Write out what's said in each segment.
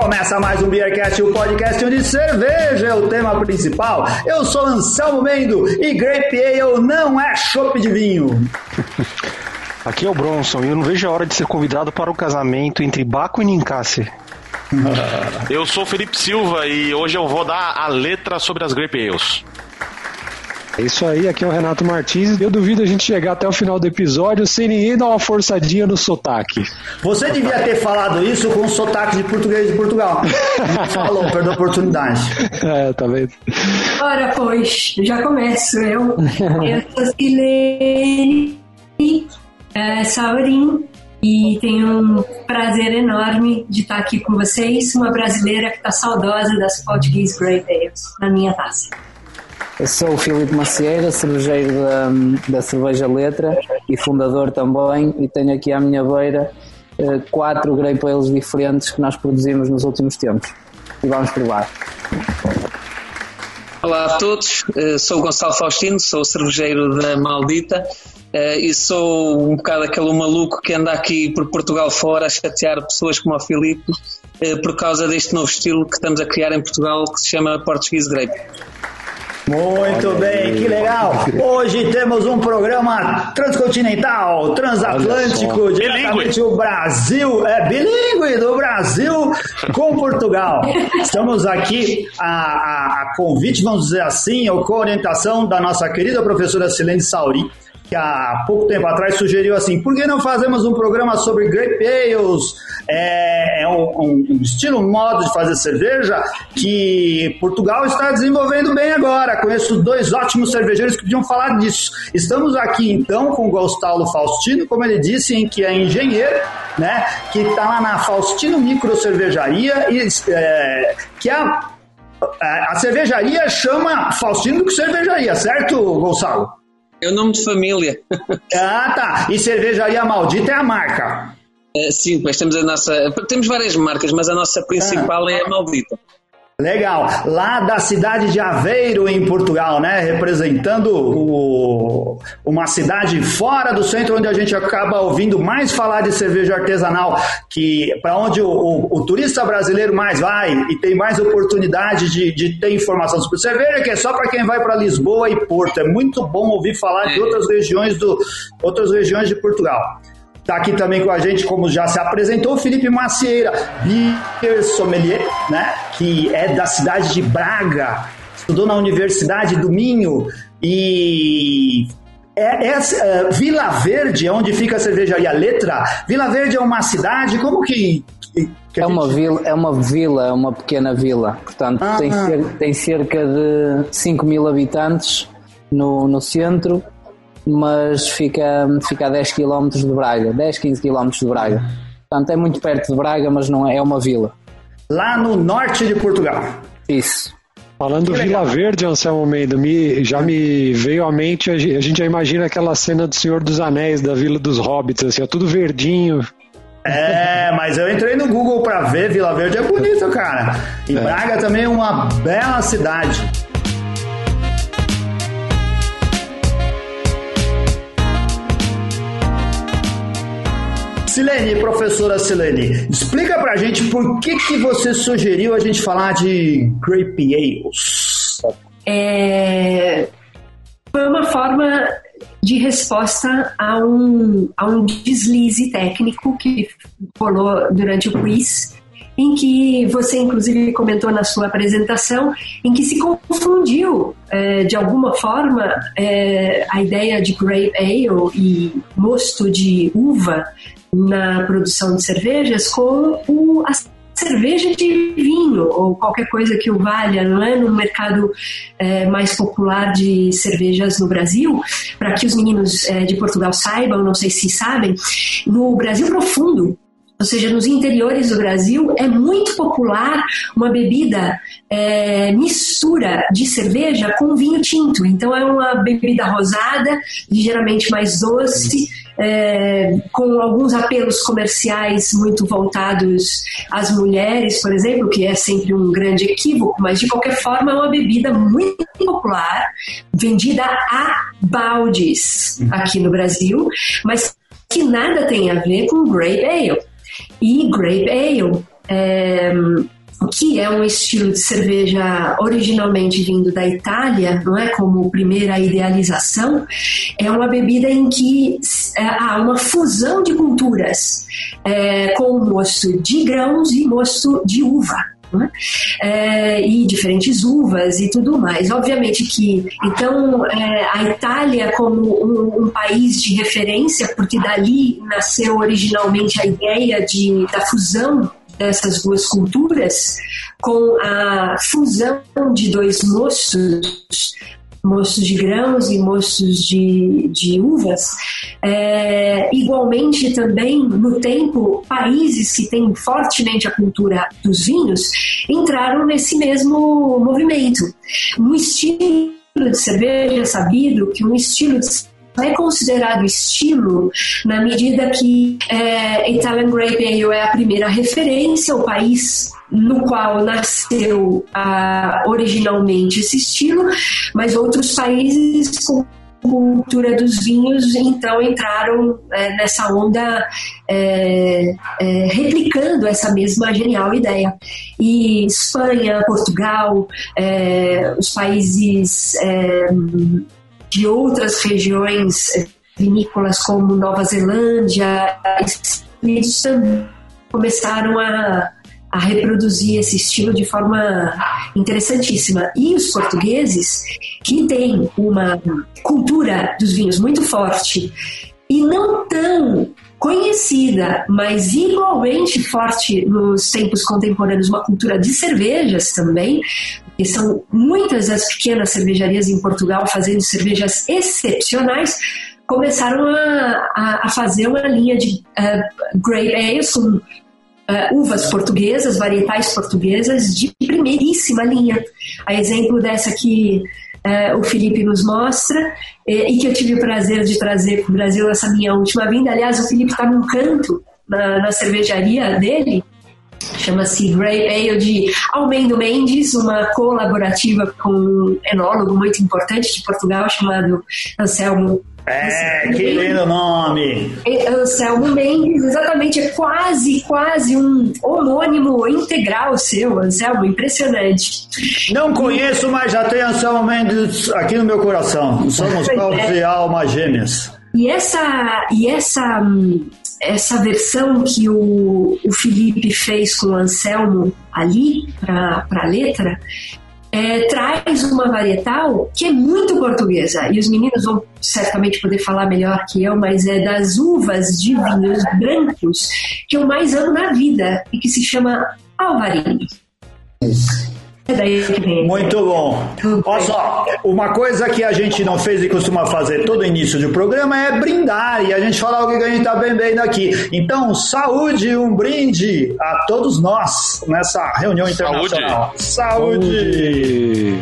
Começa mais um Beercast, o um podcast onde cerveja é o tema principal. Eu sou Anselmo Mendo e Grape Ale não é chopp de vinho. Aqui é o Bronson e eu não vejo a hora de ser convidado para o casamento entre Baco e Ninkasi. eu sou Felipe Silva e hoje eu vou dar a letra sobre as Grape Ales. É isso aí, aqui é o Renato Martins. Eu duvido a gente chegar até o final do episódio sem ninguém dar uma forçadinha no sotaque. Você devia ter falado isso com o sotaque de português de Portugal. Falou, perdeu a oportunidade. É, tá vendo? Ora, pois, já começo. Eu, eu sou Silene é, Saurin e tenho um prazer enorme de estar aqui com vocês, uma brasileira que está saudosa das Portuguese Great Ales na minha taça. Eu sou o Filipe Macieira, cervejeiro da, da Cerveja Letra e fundador também, e tenho aqui à minha beira uh, quatro grape diferentes que nós produzimos nos últimos tempos. E vamos provar. Olá a todos, uh, sou Gonçalo Faustino, sou cervejeiro da Maldita uh, e sou um bocado aquele maluco que anda aqui por Portugal fora a chatear pessoas como o Filipe por causa deste novo estilo que estamos a criar em Portugal que se chama Portuguese Grape. Muito bem, que legal. Hoje temos um programa transcontinental, transatlântico, diretamente o Brasil, é bilíngue do Brasil com Portugal. Estamos aqui a, a, a convite, vamos dizer assim, ou com orientação da nossa querida professora Silene Sauri que há pouco tempo atrás sugeriu assim, por que não fazemos um programa sobre grape? É, é um, um, estilo, um modo de fazer cerveja que Portugal está desenvolvendo bem agora. Conheço dois ótimos cervejeiros que podiam falar disso. Estamos aqui então com o Gostalo Faustino, como ele disse, em que é engenheiro, né? Que está lá na Faustino Micro Cervejaria e é, que a, a cervejaria chama Faustino que cervejaria, certo, Gonçalo? É o nome de família. Ah, tá. E cervejaria maldita é a marca. É, sim, pois temos a nossa. Temos várias marcas, mas a nossa principal ah. é a maldita. Legal. Lá da cidade de Aveiro, em Portugal, né? Representando o, uma cidade fora do centro, onde a gente acaba ouvindo mais falar de cerveja artesanal, que para onde o, o, o, turista brasileiro mais vai e tem mais oportunidade de, de ter informação sobre cerveja, que é só para quem vai para Lisboa e Porto. É muito bom ouvir falar de outras regiões, do, outras regiões de Portugal. Está aqui também com a gente, como já se apresentou, Felipe Macieira, beer sommelier, né? que é da cidade de Braga, estudou na Universidade do Minho e é, é, é, Vila Verde, onde fica a cervejaria Letra. Vila Verde é uma cidade, como que. que é, uma vila, é uma vila, é uma pequena vila. Portanto, ah, tem, cer tem cerca de 5 mil habitantes no, no centro mas fica, fica a 10 km de Braga, 10, 15 km de Braga. Portanto, é muito perto de Braga, mas não é, é uma vila. Lá no norte de Portugal. Isso. Falando do Vila Verde, Anselmo Mendes, me, já me veio à mente, a gente já imagina aquela cena do Senhor dos Anéis, da Vila dos Hobbits, assim, é tudo verdinho. É, mas eu entrei no Google para ver, Vila Verde é bonito, cara. E é. Braga também é uma bela cidade. Silene, professora Silene, explica pra gente por que, que você sugeriu a gente falar de Grape Ales. É, foi uma forma de resposta a um, a um deslize técnico que rolou durante o quiz, em que você, inclusive, comentou na sua apresentação, em que se confundiu, é, de alguma forma, é, a ideia de grape ale e mosto de uva na produção de cervejas com o, a cerveja de vinho ou qualquer coisa que o valha, não é? No mercado é, mais popular de cervejas no Brasil, para que os meninos é, de Portugal saibam, não sei se sabem, no Brasil profundo, ou seja, nos interiores do Brasil, é muito popular uma bebida é, mistura de cerveja com vinho tinto. Então, é uma bebida rosada, ligeiramente mais doce, é, com alguns apelos comerciais muito voltados às mulheres, por exemplo, que é sempre um grande equívoco, mas de qualquer forma é uma bebida muito popular, vendida a baldes aqui no Brasil, mas que nada tem a ver com grape ale. E grape ale é, que é um estilo de cerveja originalmente vindo da Itália, não é como primeira idealização, é uma bebida em que é, há uma fusão de culturas, é, com mosto de grãos e mosto de uva. É? É, e diferentes uvas e tudo mais. Obviamente que, então, é, a Itália como um, um, país de referência, porque dali nasceu originalmente a ideia de, da fusão dessas duas culturas, com a fusão de dois moços, moços de grãos e moços de, de uvas, é, igualmente também no tempo países que têm fortemente a cultura dos vinhos entraram nesse mesmo movimento. Um estilo de cerveja sabido que um estilo de é considerado estilo na medida que é, Italian Grape Ale é a primeira referência, o país no qual nasceu ah, originalmente esse estilo, mas outros países com cultura dos vinhos então entraram é, nessa onda é, é, replicando essa mesma genial ideia. E Espanha, Portugal, é, os países é, de outras regiões vinícolas como Nova Zelândia, Unidos também começaram a, a reproduzir esse estilo de forma interessantíssima. E os portugueses, que têm uma cultura dos vinhos muito forte e não tão conhecida, mas igualmente forte nos tempos contemporâneos, uma cultura de cervejas também, e são muitas as pequenas cervejarias em Portugal fazendo cervejas excepcionais, começaram a, a, a fazer uma linha de uh, grape ales com uh, uvas portuguesas, varietais portuguesas de primeiríssima linha. A exemplo dessa que uh, o Felipe nos mostra e, que eu tive o prazer de trazer para o Brasil nessa minha última vinda. Aliás, o Felipe está num canto na, na cervejaria dele chama-se Grey Ale de Almendo Mendes, uma colaborativa com um enólogo muito importante de Portugal chamado Anselmo é, que lindo nome! Anselmo Mendes, exatamente, é quase, quase um homônimo integral seu, Anselmo, impressionante. Não conheço, mas já tenho Anselmo Mendes aqui no meu coração. Somos povos é. e alma gêmeas. E essa, e essa hum, essa versão que o, o Felipe fez com o Anselmo ali para a letra é, traz uma varietal que é muito portuguesa e os meninos vão certamente poder falar melhor que eu, mas é das uvas de vinhos brancos que eu mais amo na vida e que se chama Alvarinho. Muito bom. Olha só, uma coisa que a gente não fez e costuma fazer todo início de programa é brindar e a gente falar o que a gente está bebendo aqui. Então, saúde, um brinde a todos nós nessa reunião internacional. Saúde! saúde.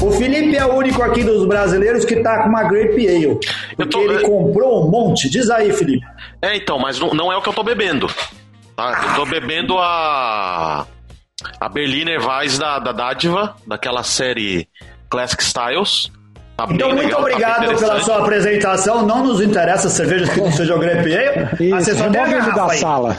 O Felipe é o único aqui dos brasileiros que tá com uma Grape Ale. Porque tô... ele comprou um monte. Diz aí, Felipe. É, então, mas não, não é o que eu tô bebendo. Tá? Eu tô bebendo a. A Berliner Weiss da, da Dádiva, daquela série Classic Styles. Tá então, muito legal, tá obrigado tá pela sua apresentação. Não nos interessa cervejas que não sejam Grape Ale. Você só tem a garrafa da aí. sala.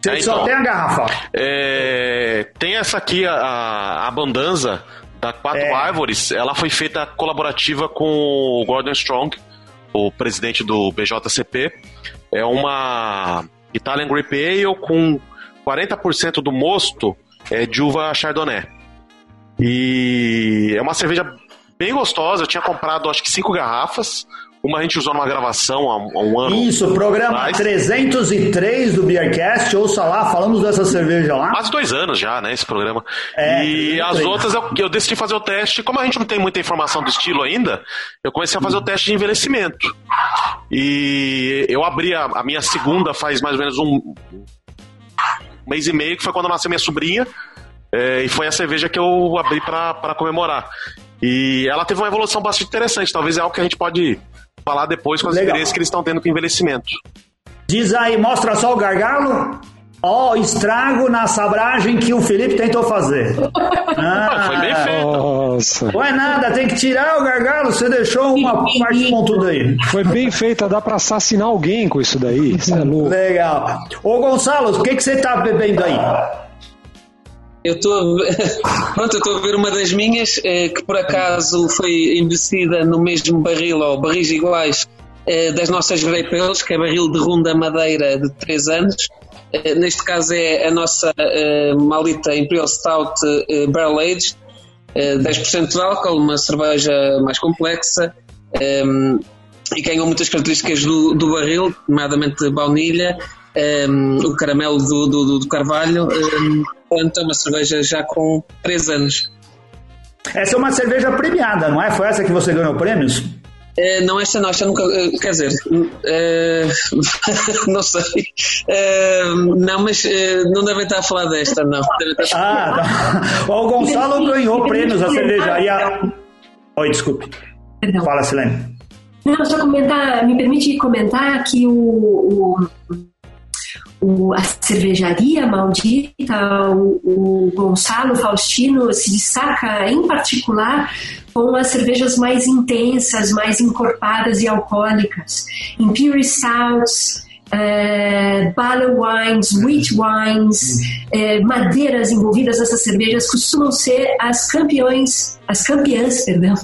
Você é, só então, tem a garrafa. É, tem essa aqui, a, a Bandanza, da Quatro é. Árvores, ela foi feita colaborativa com o Gordon Strong, o presidente do BJCP. É uma Italian Grape Ale com 40% do mosto é, de uva Chardonnay. E é uma cerveja bem gostosa. Eu tinha comprado acho que cinco garrafas. Uma a gente usou numa gravação há um, ano. Isso, programa atrás. 303 do Beercast, ouça lá, falamos dessa cerveja lá. Quase dois anos já, né, esse programa. É, e as outras eu, eu, decidi fazer o teste, como a gente não tem muita informação do estilo ainda, eu comecei a fazer o teste de envelhecimento. E eu abri a, a minha segunda faz mais ou menos um, um mês e meio, que foi quando nasceu minha sobrinha. É, e foi a cerveja que eu abri para comemorar. E ela teve uma evolução bastante interessante. Talvez é algo que a gente pode falar depois com as Legal. experiências que eles estão tendo com envelhecimento. Diz aí, mostra só o gargalo. Ó, oh, estrago na sabragem que o Felipe tentou fazer. Ah, foi bem feito. Nossa. Não é nada, tem que tirar o gargalo. Você deixou uma parte pontuda aí. Foi bem feita, dá pra assassinar alguém com isso daí. Isso é louco. Legal. Ô, Gonçalo, o que, que você tá bebendo aí? Eu estou pronto, eu estou a ver uma das minhas eh, que por acaso foi embebecida no mesmo barril ou barris iguais eh, das nossas Grape Ales, que é barril de Runda Madeira de 3 anos. Eh, neste caso é a nossa eh, malita Imperial Stout eh, Barrel Aged, 10% de álcool, uma cerveja mais complexa e ganhou muitas características do, do barril, nomeadamente baunilha, o caramelo do, do, do carvalho. Portanto, é uma cerveja já com 3 anos. Essa é uma cerveja premiada, não é? Foi essa que você ganhou prêmios? É, não, esta não, esta nunca. Eh, quer dizer, é, não sei. É, não, mas não devem estar a falar desta, não. ah, tá. O Gonçalo ganhou prêmios a cerveja. E a... Oi, desculpe. Perdão. Fala, Silene. Não, só comentar, me permite comentar que o, o o, a cervejaria maldita, o, o Gonçalo Faustino se destaca em particular com as cervejas mais intensas, mais encorpadas e alcoólicas. Imperial Stouts, barley wines, wheat wines, uh, madeiras envolvidas nessas cervejas costumam ser as campeões, as campeãs, perdão,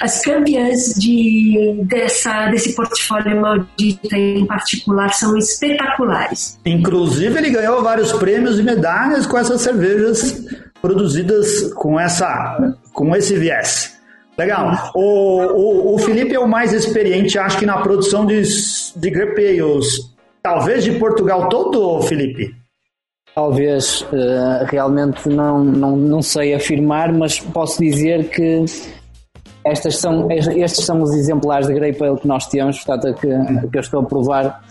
as campeãs de, dessa, desse portfólio maldito em particular são espetaculares. Inclusive ele ganhou vários prêmios e medalhas com essas cervejas produzidas com essa, com esse viés. Legal. O, o, o, Felipe é o mais experiente, acho que na produção de, de grape ales Talvez de Portugal todo, Felipe? Talvez, uh, realmente não, não, não sei afirmar, mas posso dizer que estas são, estes são os exemplares de Grape Ale que nós temos, portanto, que, que eu estou a provar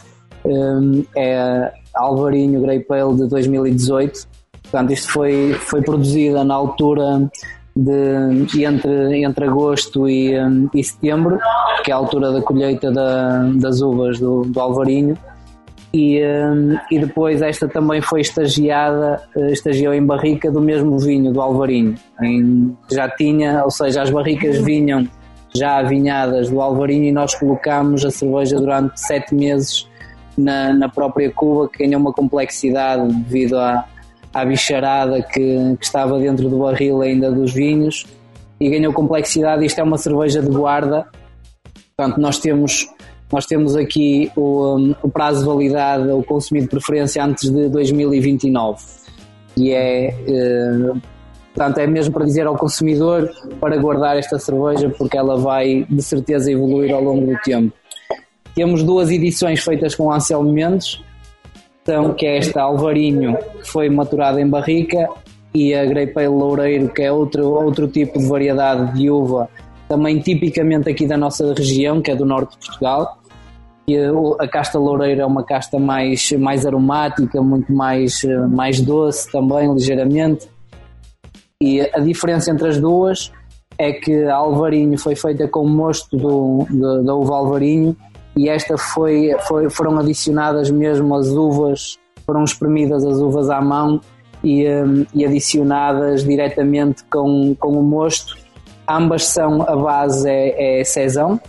um, eh, é Alvarinho Grape Ale de 2018. Portanto, isto foi, foi produzida na altura de entre, entre agosto e, um, e setembro, que é a altura da colheita da, das uvas do, do Alvarinho e, um, e depois esta também foi estagiada, uh, estagiou em barrica do mesmo vinho, do Alvarinho. Em, já tinha, ou seja, as barricas vinham já avinhadas do Alvarinho e nós colocámos a cerveja durante sete meses na, na própria cuba, que ganhou uma complexidade devido à, à bicharada que, que estava dentro do barril ainda dos vinhos e ganhou complexidade. Isto é uma cerveja de guarda, portanto, nós temos nós temos aqui o, um, o prazo de validade, o consumido de preferência antes de 2029. E é, eh, portanto, é mesmo para dizer ao consumidor para guardar esta cerveja porque ela vai de certeza evoluir ao longo do tempo. Temos duas edições feitas com Anselmo Mendes, então, que é esta Alvarinho, que foi maturada em barrica, e a Grey Pale Loureiro, que é outro, outro tipo de variedade de uva também tipicamente aqui da nossa região, que é do norte de Portugal. E a casta loureira é uma casta mais, mais aromática, muito mais, mais doce também, ligeiramente. E a diferença entre as duas é que a Alvarinho foi feita com mosto do, do, da uva Alvarinho e esta foi, foi, foram adicionadas mesmo as uvas, foram espremidas as uvas à mão e, um, e adicionadas diretamente com, com o mosto ambas são, a base é, é Cezão,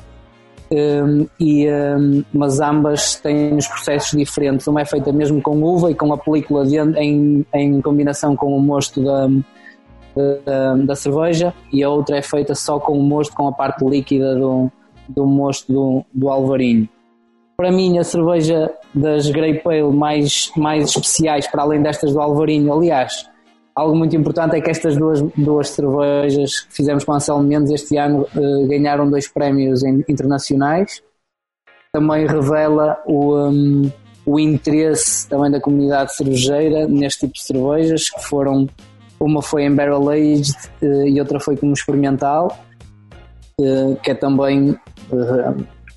um, e, um, mas ambas têm os processos diferentes. Uma é feita mesmo com uva e com a película de, em, em combinação com o mosto da, da, da, cerveja, e a outra é feita só com o mosto, com a parte líquida do, do mosto do, do alvarinho. Para mim, a cerveja das Grey Pale mais, mais especiais, para além destas do alvarinho, aliás, Algo muito importante é que estas duas, duas cervejas que fizemos com Anselmo Mendes este ano eh, ganharam dois prémios internacionais. Também revela o, um, o interesse também da comunidade cervejeira neste tipo de cervejas, que foram uma foi em barrel aged uh, e outra foi como experimental, uh, que é também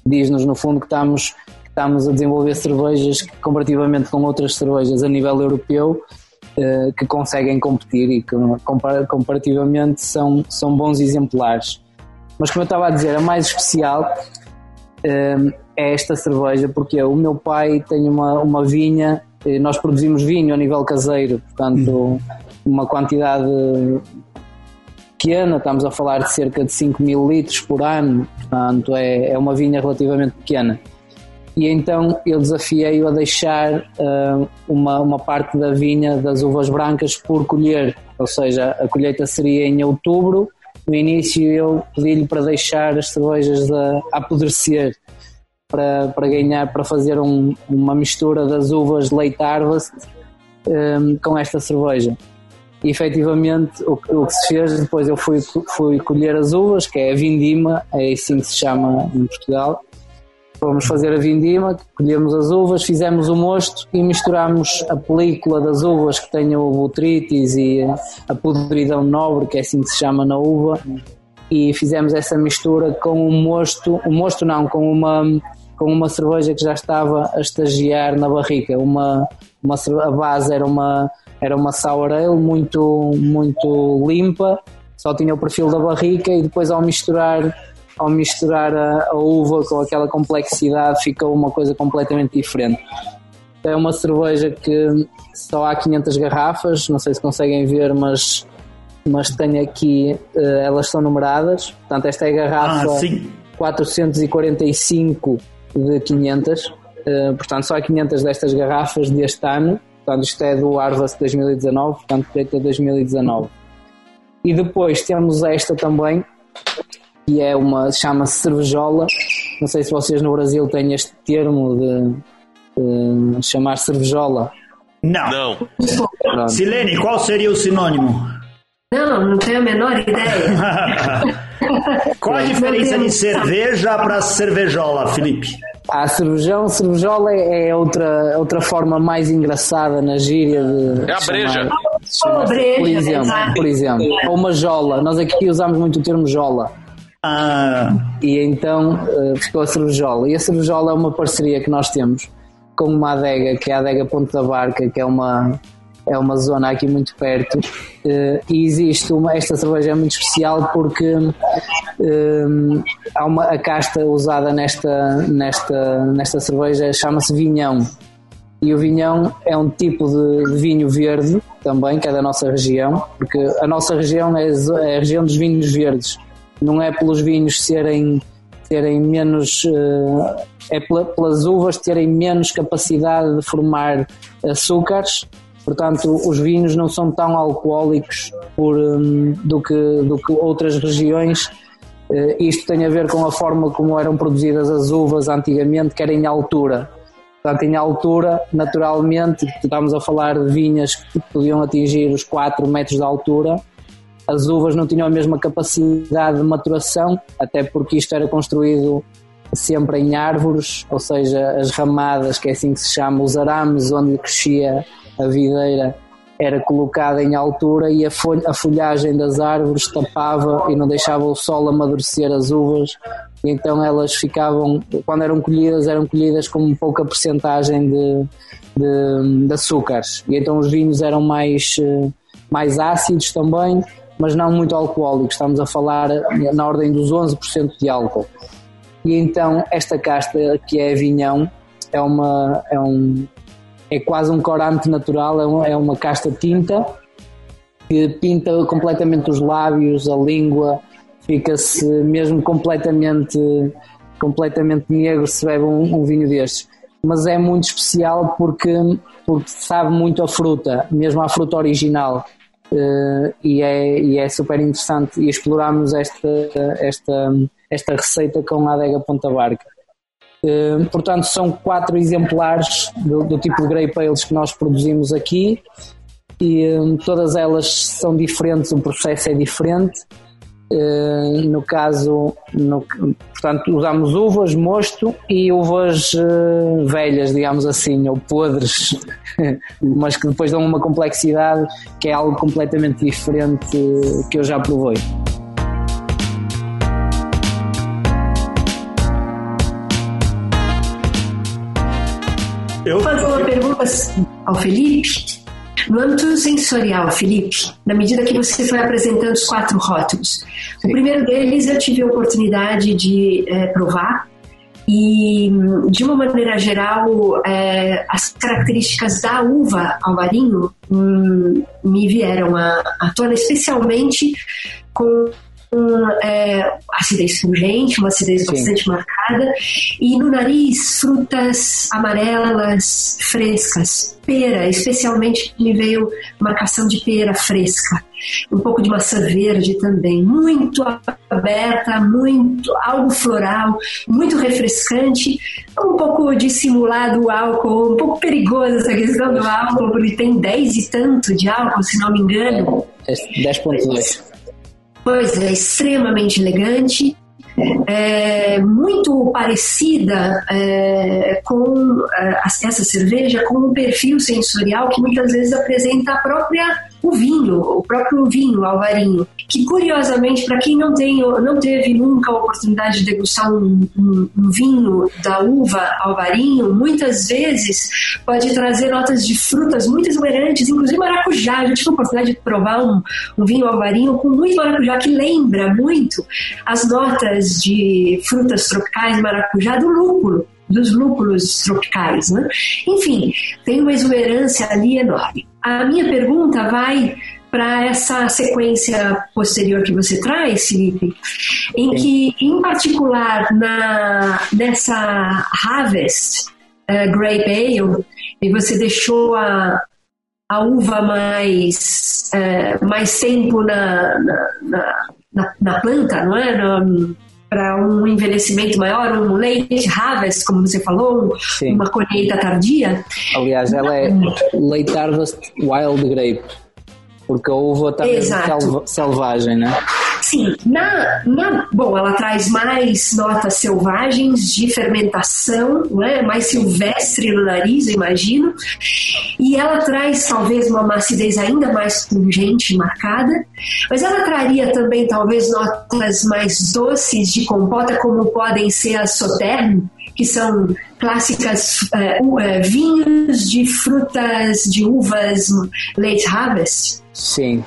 diz-nos no fundo que estamos, estamos a desenvolver cervejas comparativamente com outras cervejas a nível europeu eh, que conseguem competir e que comparativamente são, são bons exemplares. Mas como eu estava a dizer, a mais especial uh, é esta cerveja, porque o meu pai tem uma, uma vinha Nós produzimos vinho a nível caseiro, portanto, uma quantidade pequena, estamos a falar de cerca de 5 mil litros por ano, portanto, é, é uma vinha relativamente pequena. E então eu desafiei-o a deixar uh, uma, uma parte da vinha das uvas brancas por colher, ou seja, a colheita seria em outubro. No início eu pedi-lhe para deixar as cervejas a apodrecer, para, para ganhar, para fazer um, uma mistura das uvas Late Harvest um, com esta cerveja. E efetivamente o, o, que se fez, depois eu fui, fui colher as uvas, que é a vindima, é assim que se chama em Portugal. Fomos fazer a vindima, colhemos as uvas, fizemos o mosto e misturámos a película das uvas que tenham o botritis e a podridão nobre, que é assim que se chama na uva, e fizemos essa mistura com o mosto, o mosto não, com uma com uma cerveja que já estava a estagiar na barrica. Uma, uma, a base era uma, era uma sour ale muito, muito limpa, só tinha o perfil da barrica e depois ao misturar, ao misturar a, a uva com aquela complexidade ficou uma coisa completamente diferente. É uma cerveja que só há 500 garrafas, não sei se conseguem ver, mas, mas tenho aqui, uh, elas são numeradas. Portanto, esta é a garrafa ah, 445 de 500, uh, eh, portanto só há 500 destas garrafas deste ano, portanto isto é do Arvas 2019, portanto feita 2019. E depois temos esta também, que é uma, chama-se cervejola, não sei se vocês no Brasil têm este termo de, de chamar cervejola. Não. Não. Silene, qual seria o sinônimo? Não, não tenho a menor ideia. Qual a diferença de cerveja para cervejola, Felipe? A cervejão, cervejola é outra, outra forma mais engraçada na gíria de. É a breja. Chamar, breja por exemplo, por exemplo. Ou uma jola. Nós aqui usamos muito o termo jola. Ah. E então uh, ficou a cervejola. E a cervejola é uma parceria que nós temos com uma adega, que é a adega Ponte da Barca, que é uma, é uma zona aqui muito perto uh, e existe uma, esta cerveja é muito especial porque uh, há uma, a casta usada nesta, nesta, nesta cerveja chama-se vinhão e o vinhão é um tipo de, de, vinho verde também, que é da nossa região, porque a nossa região é, é a região dos vinhos verdes, não é pelos vinhos serem, terem menos, uh, é pelas uvas terem menos capacidade de formar açúcares Portanto, os vinhos não são tão alcoólicos por, um, do, que, do que outras regiões. Uh, isto tem a ver com a forma como eram produzidas as uvas antigamente, que era em altura. Portanto, em altura, naturalmente, estamos a falar de vinhas que podiam atingir os 4 metros de altura. As uvas não tinham a mesma capacidade de maturação, até porque isto era construído sempre em árvores, ou seja, as ramadas, que é assim que se chama, os arames onde crescia a videira era colocada em altura e a, folha, a folhagem das árvores tapava e não deixava o sol amadurecer as uvas, e então elas ficavam, quando eram colhidas, eram colhidas com pouca percentagem de, de, de açúcares, e então os vinhos eram mais, eh, mais ácidos também, mas não muito alcoólicos, estamos a falar na ordem dos 11% de álcool. E então esta casta que é vinhão é, uma, é, um, é quase um corante natural, é, é uma casta tinta que pinta completamente os lábios, a língua, fica-se mesmo completamente, completamente negro se bebe um, um, vinho destes. Mas é muito especial porque, porque sabe muito a fruta, mesmo a fruta original. Uh, e, é, e é super interessante e esta, esta, esta receita com a adega Ponta Barca. Eh, portanto, são quatro exemplares do, do, tipo de Grape Ales que nós produzimos aqui e um, todas elas são diferentes, o processo é diferente. Uh, no caso, no, portanto, usamos uvas, mosto e uvas uh, velhas, digamos assim, ou podres, mas que depois dão uma complexidade que é algo completamente diferente que eu já provei. Eu vou fazer uma pergunta ao Felipe. No âmbito sensorial, Felipe, na medida que você foi apresentando os quatro rótulos, Sim. o primeiro deles eu tive a oportunidade de é, provar E, de uma maneira geral, é, as características da uva alvarinho hum, me vieram à, à tona, especialmente com um, é, acidez pungente, uma acidez Sim. bastante marcada, e no nariz, frutas amarelas frescas, pera, especialmente me veio marcação de pera fresca, um pouco de maçã verde também, muito aberta, muito algo floral, muito refrescante, um pouco dissimulado o álcool, um pouco perigoso essa questão do álcool, porque tem 10 e tanto de álcool, se não me engano. 10.2. É, extremamente elegante, é, muito parecida é, com é, essa cerveja com um perfil sensorial que muitas vezes apresenta a própria o vinho, o próprio vinho alvarinho, que curiosamente, para quem não, tem, não teve nunca a oportunidade de degustar um, um, um, vinho da uva alvarinho, muitas vezes pode trazer notas de frutas muito exuberantes, inclusive maracujá. Eu tive a oportunidade de provar um, um vinho alvarinho com muito maracujá, que lembra muito as notas de frutas tropicais maracujá do lúpulo dos lúpulos tropicais. Né? Enfim, tem uma exuberância ali enorme. A minha pergunta vai para essa sequência posterior que você traz, Felipe, em que, em particular, na, nessa Harvest uh, Grape Ale, e você deixou a, a uva mais, uh, mais tempo na, na, na, na planta, não é? No, para um envelhecimento maior, um late harvest, como você falou, Sim. uma colheita tardia. Aliás, ela é late harvest wild grape, porque a uva está mesmo selvagem, né? Sim, na, na, bom, ela traz mais notas selvagens de fermentação, né? mais silvestre no nariz, eu imagino, e ela traz talvez uma macidez ainda mais pungente, marcada, mas ela traria também talvez notas mais doces de compota, como podem ser as Sauternes, que são clássicas uh, vinhos de frutas de uvas late harvest. Sim,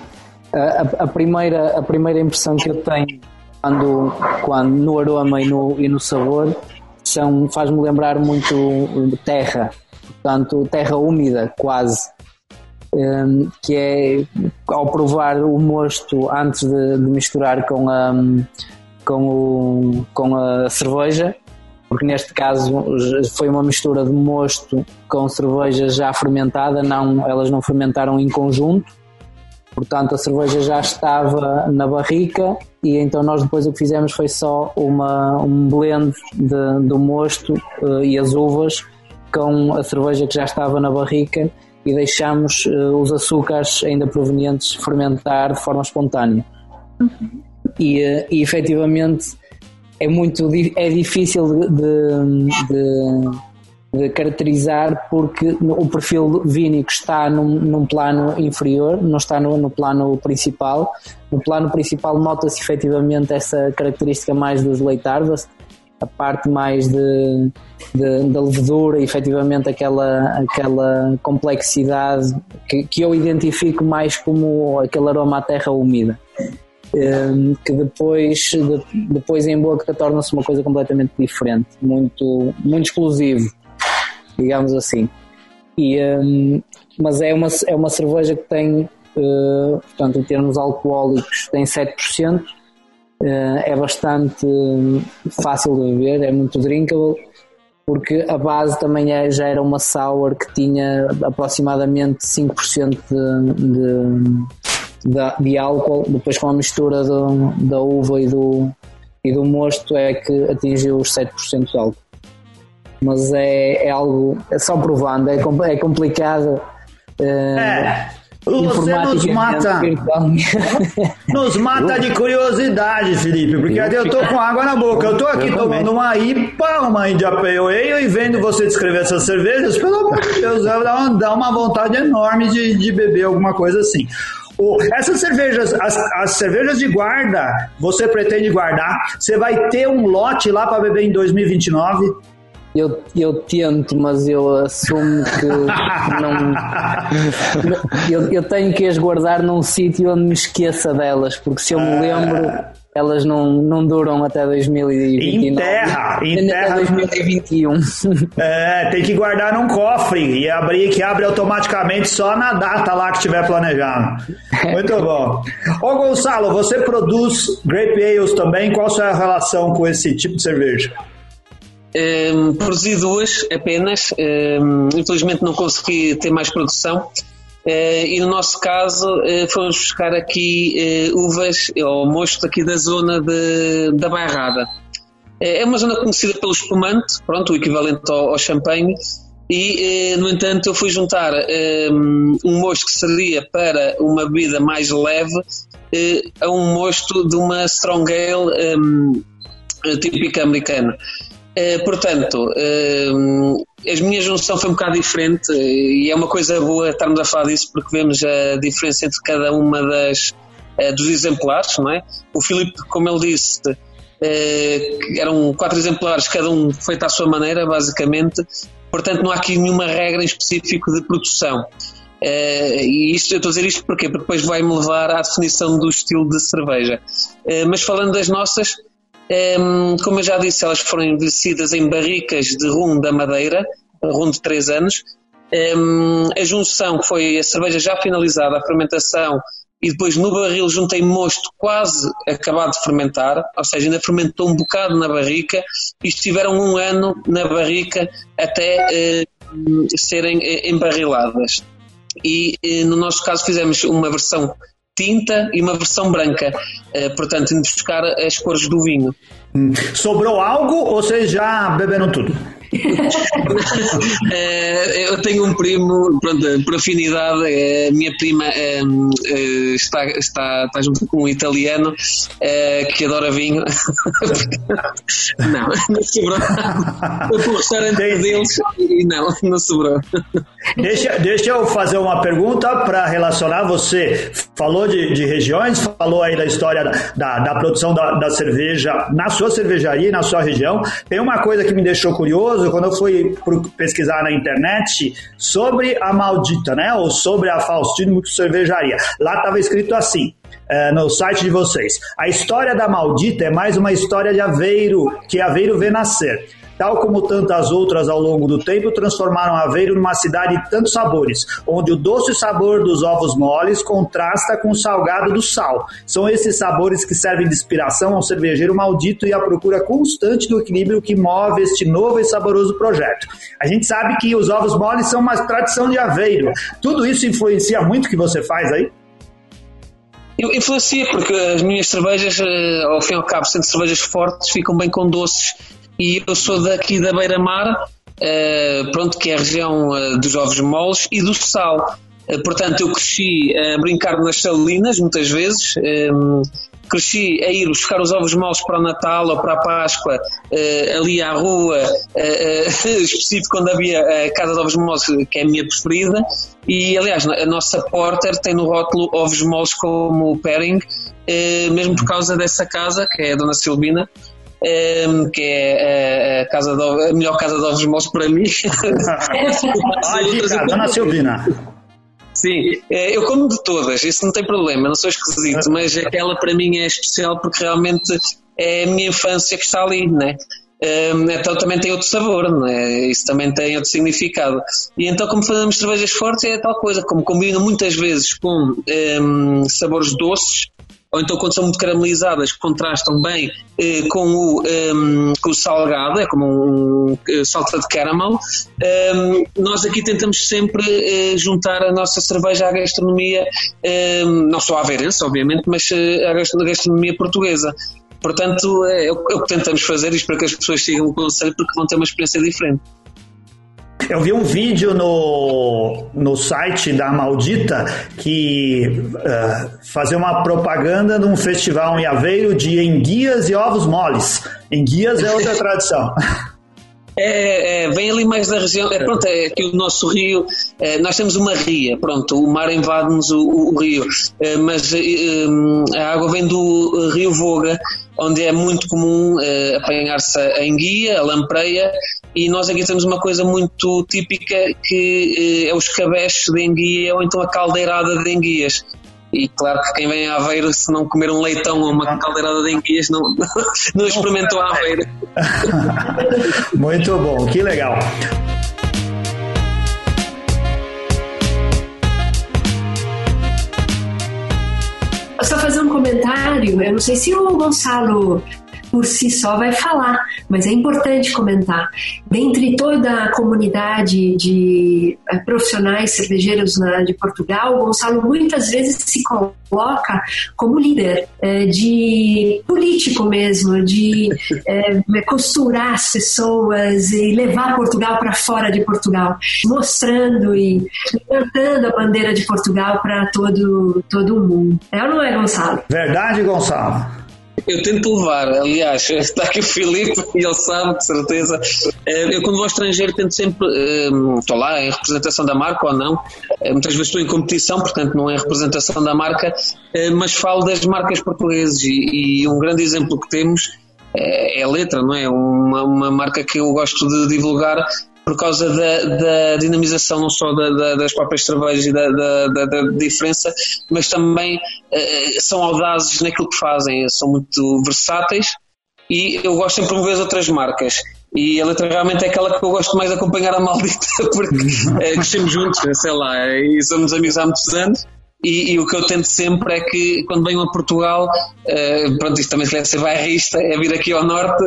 a, a, primeira, a primeira impressão que eu tenho quando, quando no aroma e no, e no sabor são, faz-me lembrar muito terra, portanto, terra úmida, quase. Um, que é ao provar o mosto antes de, de misturar com a, com, o, com a cerveja, porque neste caso foi uma mistura de mosto com cerveja já fermentada, não, elas não fermentaram em conjunto, Portanto, a cerveja já estava na barrica e então nós depois o que fizemos foi só uma, um blend de, do mosto uh, e as uvas com a cerveja que já estava na barrica e deixamos uh, os açúcares ainda provenientes fermentar de forma espontânea. Uhum. E, uh, e efetivamente é muito é difícil de, de, de caracterizar porque o perfil vínico está num, num plano inferior, não está no, no, plano principal. No plano principal nota-se efetivamente essa característica mais dos leitarvas, a parte mais de, de, da levedura, efetivamente aquela, aquela complexidade que, que eu identifico mais como aquele aroma à terra úmida. Um, que depois, de, depois em boca torna-se uma coisa completamente diferente, muito, muito exclusivo digamos assim. E, um, mas é uma, é uma cerveja que tem, uh, portanto, em termos alcoólicos, tem 7%, uh, eh, é bastante fácil de beber, é muito drinkable, porque a base também é, já era uma sour que tinha aproximadamente 5% de, de, de, de álcool, depois com a mistura do, da uva e do, e do mosto é que atingiu os 7% de álcool mas é, é algo, é só provando, é, é complicado. Uh, é. Você nos mata. nos mata de curiosidade, Felipe, porque eu tô com água na boca. Eu tô aqui eu tomando uma IPA, uma India Pale Ale, e vendo você descrever essas cervejas, pelo amor de Deus, dá uma, dá uma vontade enorme de, de beber alguma coisa assim. Essas cervejas, as, as, cervejas de guarda, você pretende guardar? Você vai ter um lote lá para beber em 2029? Eu, eu tento, mas eu assumo que não. eu, eu tenho que as guardar num sítio onde me esqueça delas, porque se eu me lembro, elas não, não duram até 2029. Em terra, em terra. Até 2021. É, tem que guardar num cofre e abrir que abre automaticamente só na data lá que estiver planejado. Muito bom. Ô Gonçalo, você produz Grape Ales também, qual a sua relação com esse tipo de cerveja? Um, produzi duas apenas, um, infelizmente não consegui ter mais produção. Uh, e no nosso caso uh, fomos buscar aqui uh, uvas ou mosto aqui da zona de, da Bairrada. é uma zona conhecida pelo espumante, pronto, o equivalente ao, ao champanhe, e no entanto eu fui juntar um, um mosto que seria para uma bebida mais leve a um mosto de uma strong ale um, típica americana. Eh, portanto, uh, a minha junção foi um bocado diferente e é uma coisa boa estarmos a falar disso porque vemos a diferença entre cada uma das uh, dos exemplares, não é? O Filipe, como ele disse, eram quatro exemplares, cada um feito à sua maneira, basicamente. Portanto, não há aqui nenhuma regra em específico de produção. e isto, eu estou a dizer isto porque depois vai-me levar à definição do estilo de cerveja. mas falando das nossas, como eu já disse, elas foram envelhecidas em barricas de rum da Madeira, rum de 3 anos. Um, a junção foi a cerveja já finalizada, a fermentação, e depois no barril juntei mosto quase acabado de fermentar, ou seja, ainda fermentou um bocado na barrica e estiveram um ano na barrica até uh, serem uh, embarriladas. E uh, no nosso caso fizemos uma versão tinta e uma versão branca. Uh, portanto, indo buscar as cores do vinho. Hum. Sobrou algo ou vocês já beberam tudo? Eh, eu tenho um primo, pronto, por afinidade, a minha prima eh, está, está, está junto com um italiano que adora vinho. não, não sobrou. Para o restaurante deles e não, não sobrou. Deixa, deixa eu fazer uma pergunta para relacionar. Você falou de, de, regiões, falou aí da história da, da produção da, da cerveja na sua cervejaria, na sua região. Tem uma coisa que me deixou curioso quando eu fui pesquisar na internet sobre a maldita, né? Ou sobre a Faustino Cervejaria. Lá estava escrito assim. É, no site de vocês. A história da maldita é mais uma história de Aveiro, que Aveiro vê nascer tal como tantas outras ao longo do tempo, transformaram Aveiro numa cidade de tantos sabores, onde o doce sabor dos ovos moles contrasta com o salgado do sal. São esses sabores que servem de inspiração ao cervejeiro maldito e à procura constante do equilíbrio que move este novo e saboroso projeto. A gente sabe que os ovos moles são uma tradição de Aveiro. Tudo isso influencia muito o que você faz aí? Influencia, porque as minhas cervejas, eh, ao fim e ao cabo, sendo cervejas fortes, ficam bem com doces e eu sou daqui da Beira-Mar, uh, pronto, que é a região uh, dos ovos moles e do sal. Uh, portanto, eu cresci a brincar nas salinas muitas vezes. Um, cresci a ir buscar os ovos moles para o Natal ou para a Páscoa, ali à rua, específico onde havia a Casa de Ovos Moles, que é a minha preferida. E, aliás, a nossa porter tem no rótulo ovos moles como pairing, mesmo por causa dessa casa, que é a Dona Silvina, um, que é a, casa de, a melhor casa de ovos moles para mim. ah, Dona Silvina. Sim, é, eu como de todas, isso não tem problema, não sou esquisito, mas aquela para mim é especial porque realmente é a minha infância que está ali, né? Então também tem outro sabor, não é? isso também tem outro significado. E então, como fazemos cervejas fortes, é tal coisa, como combino muitas vezes com um, sabores doces, ou então quando são muito caramelizadas, contrastam bem eh, com, o, um, ehm, com o salgado, é como um, um salted caramel. Um, nós aqui tentamos sempre eh, juntar a nossa cerveja à gastronomia, ehm, não só à aveirense, obviamente, mas eh, à gastronomia portuguesa. Portanto, é, é o que tentamos fazer e espero que as pessoas sigam o conselho porque vão ter uma experiência diferente. Eu vi um vídeo no, no site da Maldita que uh, fazia uma propaganda de um festival em Aveiro de enguias e ovos moles. Enguias é outra tradição. É, é, vem ali mais da região. É, pronto, é aqui o nosso rio. É, nós temos uma ria, pronto, o mar invade-nos o, o, rio, é, mas é, a água vem do rio Voga, onde é muito comum é, apanhar-se a enguia, a lampreia e nós aqui temos uma coisa muito típica que eh, é os cabechos de enguia ou então a caldeirada de enguias. E claro que quem vem a Aveiro, se não comer um leitão ou uma caldeirada de enguias, não, não experimentou a Aveiro. Muito bom, que legal. Só fazer um comentário, eu não sei se o Gonçalo por si só vai falar, mas é importante comentar. Dentre toda a comunidade de eh, profissionais cervejeiros de Portugal, Gonçalo muitas vezes se coloca como líder eh, de político mesmo, de é, costurar as pessoas e levar Portugal para fora de Portugal, mostrando e levantando a bandeira de Portugal para todo, todo mundo. É ou não é, Gonçalo? Verdade, Gonçalo. Eu tento levar, aliás, está aqui o Filipe e ele sabe, de certeza. Eh, eu, quando vou ao estrangeiro, tento sempre. Eh, estou lá em representação da marca ou não. Eh, muitas vezes estou em competição, portanto, não é representação da marca, mas falo das marcas portuguesas. E, e um grande exemplo que temos é a letra, não é? Uma, uma marca que eu gosto de divulgar por causa da, da dinamização não só da, da, das próprias cervejas e da, da diferença, mas também uh, são audazes naquilo que fazem, são muito versáteis e eu gosto de promover as outras marcas. E a letra realmente é aquela que eu gosto mais de acompanhar a maldita, porque uh, crescemos juntos, sei lá, e somos amigos há muitos anos. E, e, o que eu tento sempre é que quando venho a Portugal, uh, pronto, isto também se deve ser bairrista, é vir aqui ao norte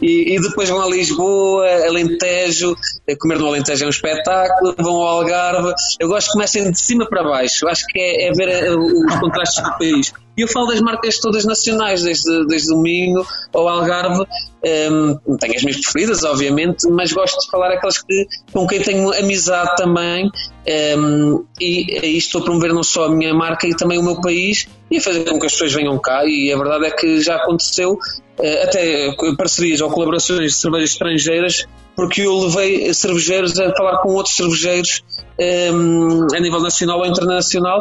e, e, depois vão a Lisboa, Alentejo, comer no Alentejo é um espetáculo, vão ao Algarve. Eu gosto que comecem de cima para baixo, eu acho que é, é ver eh, os contrastes do país. E eu falo das marcas todas nacionais, desde, desde o Minho ao Algarve. Um, tenho as minhas preferidas, obviamente, mas gosto de falar aquelas que, com quem tenho amizade também. Um, e aí estou a promover não só a minha marca e também o meu país e a fazer com que as pessoas venham cá. E a verdade é que já aconteceu eh, até parcerias ou colaborações de cervejas estrangeiras, porque eu levei cervejeiros a falar com outros cervejeiros um, a nível nacional ou internacional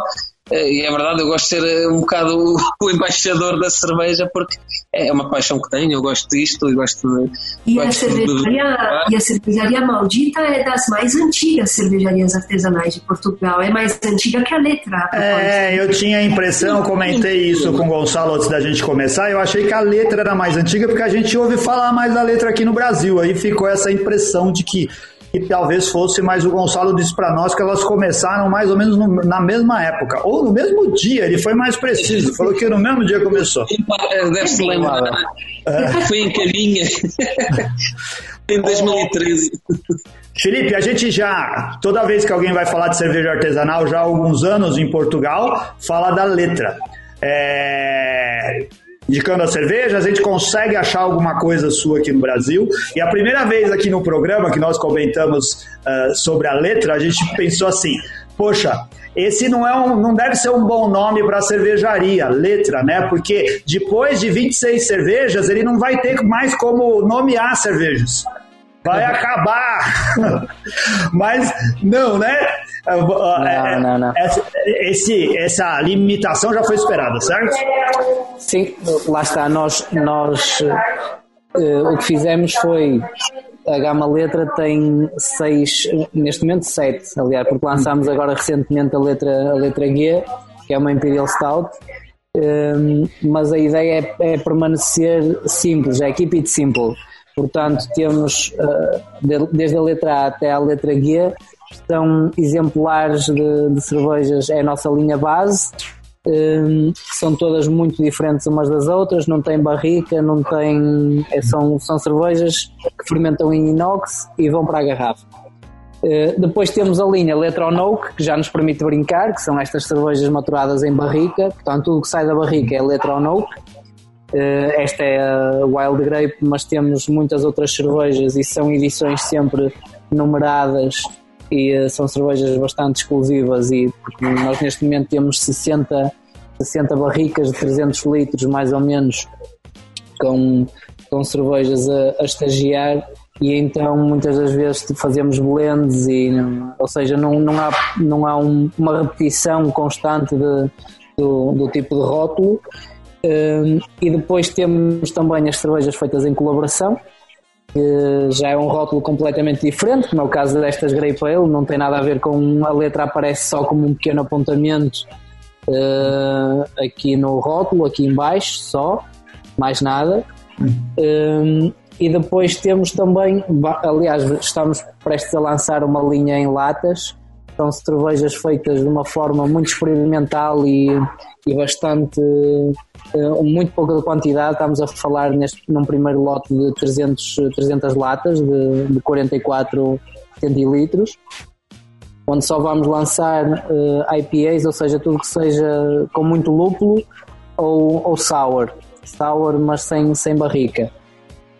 e é verdade, eu gosto de ser eh, um bocado o embaixador da cerveja porque é uma paixão que tenho, eu gosto disto e gosto de. E, gosto a, cervejaria, de... e a cervejaria maldita é das mais antigas cervejarias artesanais de Portugal, é mais antiga que a letra. A é, eu tinha a impressão, comentei isso com o Gonçalo antes da gente começar, eu achei que a letra era mais antiga porque a gente ouve falar mais da letra aqui no Brasil, aí ficou essa impressão de que e talvez fosse, mas o Gonçalo disse para nós que elas começaram mais ou menos no, na mesma época, ou no mesmo dia, ele foi mais preciso, falou que no mesmo dia começou. Deve se lembrar. É. Foi em caminha. em 2013. Felipe, a gente já, toda vez que alguém vai falar de cerveja artesanal, já há alguns anos em Portugal, fala da letra. É, indicando a cerveja, a gente consegue achar alguma coisa sua aqui no Brasil. E a primeira vez aqui no programa que nós comentamos uh, sobre a letra, a gente pensou assim: poxa, esse não é um, não deve ser um bom nome para cervejaria, letra, né? Porque depois de 26 cervejas, ele não vai ter mais como nomear cervejas vai acabar. Mas não, né? Não, é, não, não. Essa, esse, essa limitação já foi esperada, certo? Sim, lá está. Nós, nós uh, o que fizemos foi a gama letra tem seis, neste momento sete, aliás, porque lançámos agora recentemente a letra, a letra G, que é uma Imperial Stout. Um, ehm, mas a ideia é, é permanecer simples, é keep it simple. Portanto, temos uh, desde a letra A até a letra G, são exemplares de, de cervejas, é a nossa linha base, um, são todas muito diferentes umas das outras, não tem barrica, não tem. É, são, são cervejas que fermentam em inox e vão para a garrafa. Uh, depois temos a linha Letronoke, que já nos permite brincar, que são estas cervejas maturadas em barrica, portanto tudo que sai da barrica é Letronoke. Uh, esta é a Wild Grape, mas temos muitas outras cervejas e são edições sempre numeradas e são cervejas bastante exclusivas e nós neste momento temos 60, 60 barricas de 300 litros mais ou menos com, com cervejas a, a estagiar e então muitas das vezes fazemos blends e ou seja não, não há, não há um, uma repetição constante de, do, do tipo de rótulo. Um, e depois temos também as cervejas feitas em colaboração, que já é um rótulo completamente diferente, como é o caso destas Grape Ale, não tem nada a ver com a letra aparece só como um pequeno apontamento uh, aqui no rótulo, aqui embaixo só, mais nada. Um, e depois temos também, aliás, estamos prestes a lançar uma linha em latas. São cervejas feitas de uma forma muito experimental e, e bastante, uh, muito pouca quantidade. Estamos a falar neste, num primeiro lote de 300, 300 latas de, de 44 centilitros onde só vamos lançar uh, eh, IPAs, ou seja, tudo que seja com muito lúpulo ou, ou sour. Sour, mas sem, sem barrica.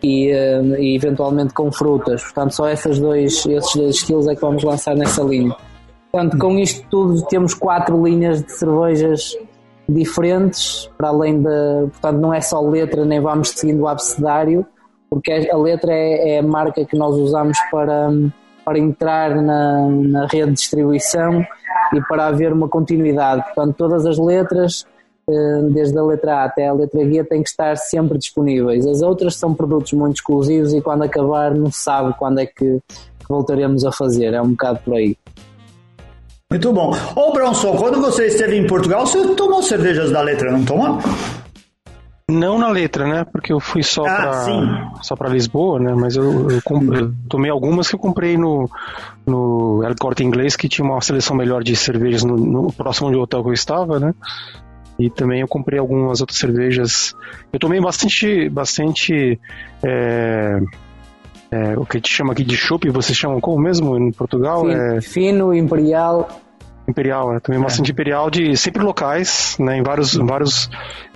E, uh, e, eventualmente com frutas. Portanto, só esses dois, esses dois estilos é que vamos lançar nessa linha. Portanto, com isto tudo, temos quatro linhas de cervejas diferentes, para além da. Portanto, não é só letra, nem vamos seguindo o abecedário, porque a letra é, é a marca que nós usamos para para entrar na, na rede de distribuição e para haver uma continuidade. Portanto, todas as letras, eh, desde a letra A até a letra G, têm que estar sempre disponíveis. As outras são produtos muito exclusivos e quando acabar não se sabe quando é que voltaremos a fazer. É um bocado por aí. Muito bom. Ô Bronson, quando você esteve em Portugal, você tomou cervejas da letra, não tomou? Não na letra, né? Porque eu fui só ah, só pra Lisboa, né? Mas eu, eu, comprei, eu, tomei algumas que eu comprei no, no El Corte Inglês, que tinha uma seleção melhor de cervejas no, no próximo do hotel que eu estava, né? E também eu comprei algumas outras cervejas. Eu tomei bastante, bastante é, é, o que a gente chama aqui de chopp, vocês chamam como mesmo em Portugal? Fino, é... fino imperial Imperial, né? Também bastante é. Imperial de sempre locais, né? Em vários, vários,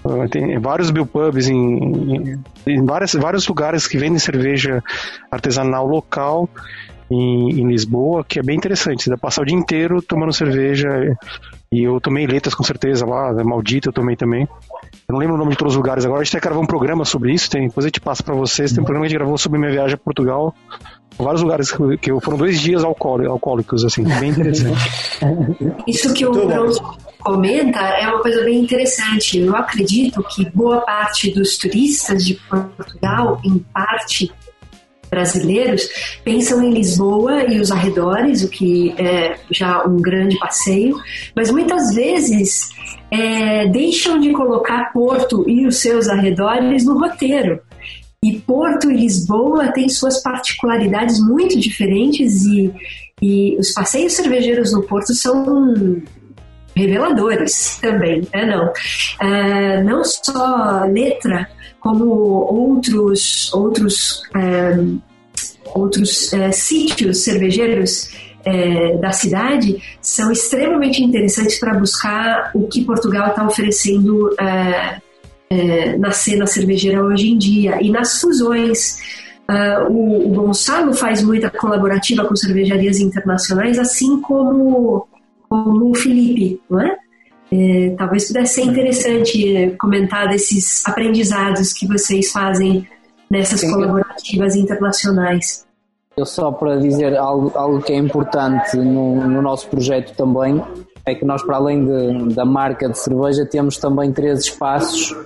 uh, tem vários biopubs em, em, em várias, vários lugares que vendem cerveja artesanal local em, em, Lisboa, que é bem interessante. Você dá passar o dia inteiro tomando cerveja. E eu tomei letras com certeza lá, maldita eu tomei também. Eu não lembro o nome de todos os lugares agora. A gente até gravou um programa sobre isso. Tem, depois a gente passa para vocês. Tem um programa que a gente gravou sobre minha viagem a Portugal vários lugares que, que foram dois dias alcoólicos, assim, bem interessante. Isso que o Bruno comenta é uma coisa bem interessante. Eu acredito que boa parte dos turistas de Portugal, em parte brasileiros, pensam em Lisboa e os arredores, o que é já um grande passeio, mas muitas vezes é, deixam de colocar Porto e os seus arredores no roteiro. E Porto e Lisboa têm suas particularidades muito diferentes e, e os passeios cervejeiros no Porto são reveladores também, é não? Uh, não só letra, como outros outros uh, outros uh, sítios cervejeiros da cidade são extremamente interessantes para buscar o que Portugal está oferecendo é, na cena cervejeira hoje em dia e nas fusões. Uh, o, o, Gonçalo faz muita colaborativa com cervejarias internacionais, assim como, como o Felipe, não é? É talvez pudesse ser interessante é, comentar desses aprendizados que vocês fazem nessas Sim. colaborativas internacionais. Eu só para dizer algo, algo que é importante no, no nosso projeto também é que nós, para além de, da marca de cerveja, temos também três espaços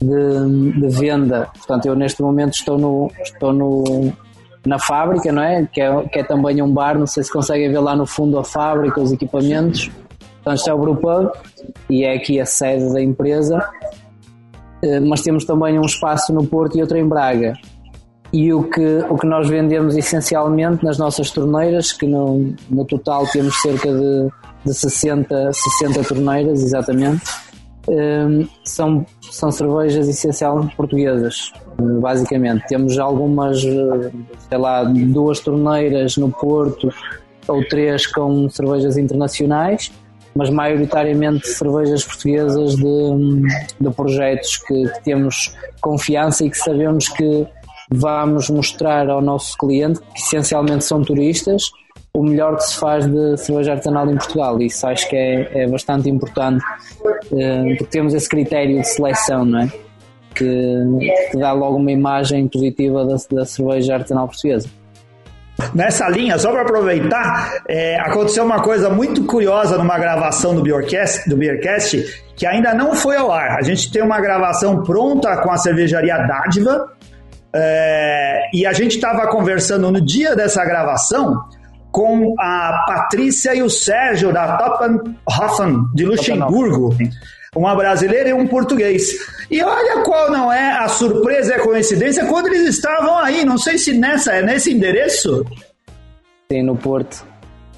de, de, venda. Portanto, eu neste momento estou no, estou no, na fábrica, não é? Que, é? que é também um bar, não sei se conseguem ver lá no fundo a fábrica, os equipamentos. Portanto, isto é o Brewpub e é aqui a sede da empresa. Eh, mas temos também um espaço no Porto e outro em Braga. E o que, o que nós vendemos essencialmente nas nossas torneiras, que no, no total temos cerca de, de 60, 60 torneiras, exatamente, um, são, são cervejas essencialmente portuguesas, basicamente. Temos algumas, sei lá, duas torneiras no Porto ou três com cervejas internacionais, mas maioritariamente cervejas portuguesas de, de projetos que, que temos confiança e que sabemos que vamos mostrar ao nosso cliente, que essencialmente são turistas, o melhor que se faz de cerveja artesanal em Portugal. Isso acho que é, é bastante importante, eh, porque temos esse critério de seleção, não é? Que, que dá logo uma imagem positiva da, da cerveja artesanal portuguesa. Nessa linha, só para aproveitar, é, aconteceu uma coisa muito curiosa numa gravação do Beercast, do Beercast, que ainda não foi ao ar. A gente tem uma gravação pronta com a cervejaria Dádiva, é, e a gente estava conversando no dia dessa gravação com a Patrícia e o Sérgio da Toppenhofen de Luxemburgo. Uma brasileira e um português. E olha qual não é a surpresa e a coincidência quando eles estavam aí. Não sei se nessa é nesse endereço. Sim, no Porto.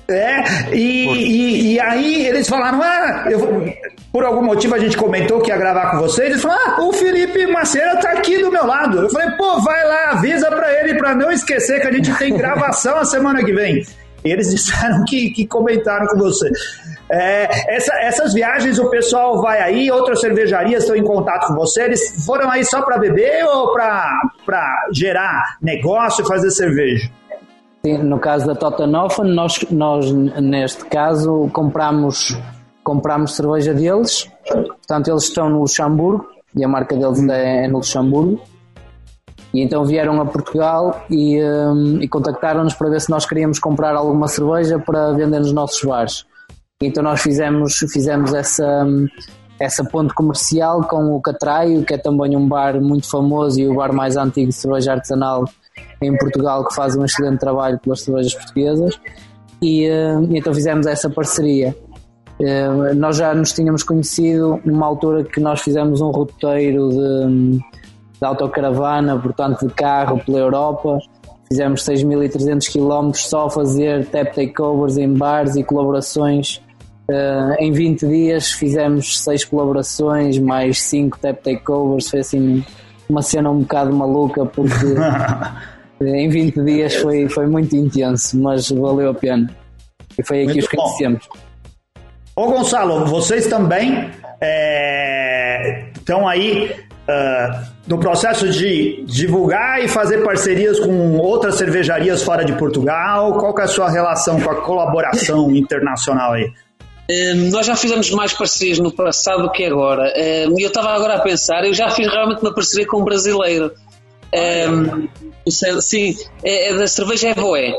É, e, e, e, aí eles falaram, ah, eu, por algum motivo a gente comentou que ia gravar com vocês, eles falaram, ah, o Felipe Maceira tá aqui do meu lado. Eu falei, pô, vai lá, avisa pra ele pra não esquecer que a gente tem gravação a semana que vem. Eles disseram que, que comentaram com você. É, essa, essas viagens o pessoal vai aí, outras cervejarias estão em contato com você, eles foram aí só para beber ou para gerar negócio e fazer cerveja? no caso da Tottenhofen, nós, nós neste caso compramos, compramos cerveja deles, portanto eles estão no Luxemburgo e a marca deles é, é no Luxemburgo. E então vieram a Portugal e, um, e contactaram-nos para ver se nós queríamos comprar alguma cerveja para vender nos nossos bares. Então nós fizemos, fizemos essa, essa ponte comercial com o Catraio, que é também um bar muito famoso e o bar mais antigo de cerveja artesanal em Portugal que faz um excelente trabalho pelas cervejas portuguesas e, uh, então fizemos essa parceria. Uh, nós já nos tínhamos conhecido numa altura que nós fizemos um roteiro de, de autocaravana, portanto de carro pela Europa. Fizemos 6.300 km só a fazer tap takeovers em bares e colaborações. Uh, em 20 dias fizemos 6 colaborações, mais 5 tap takeovers. Foi assim uma cena um bocado maluca porque em 20 dias foi, foi muito intenso, mas valeu a pena. E foi aqui muito os conhecemos. Ô Gonçalo, vocês também é, estão aí uh, no processo de divulgar e fazer parcerias com outras cervejarias fora de Portugal? Qual que é a sua relação com a colaboração internacional aí? Um, nós já fizemos mais parcerias no passado do que agora. E um, eu estava agora a pensar, eu já fiz realmente uma parceria com um brasileiro. Um, sim, é, é, da cerveja Evoé.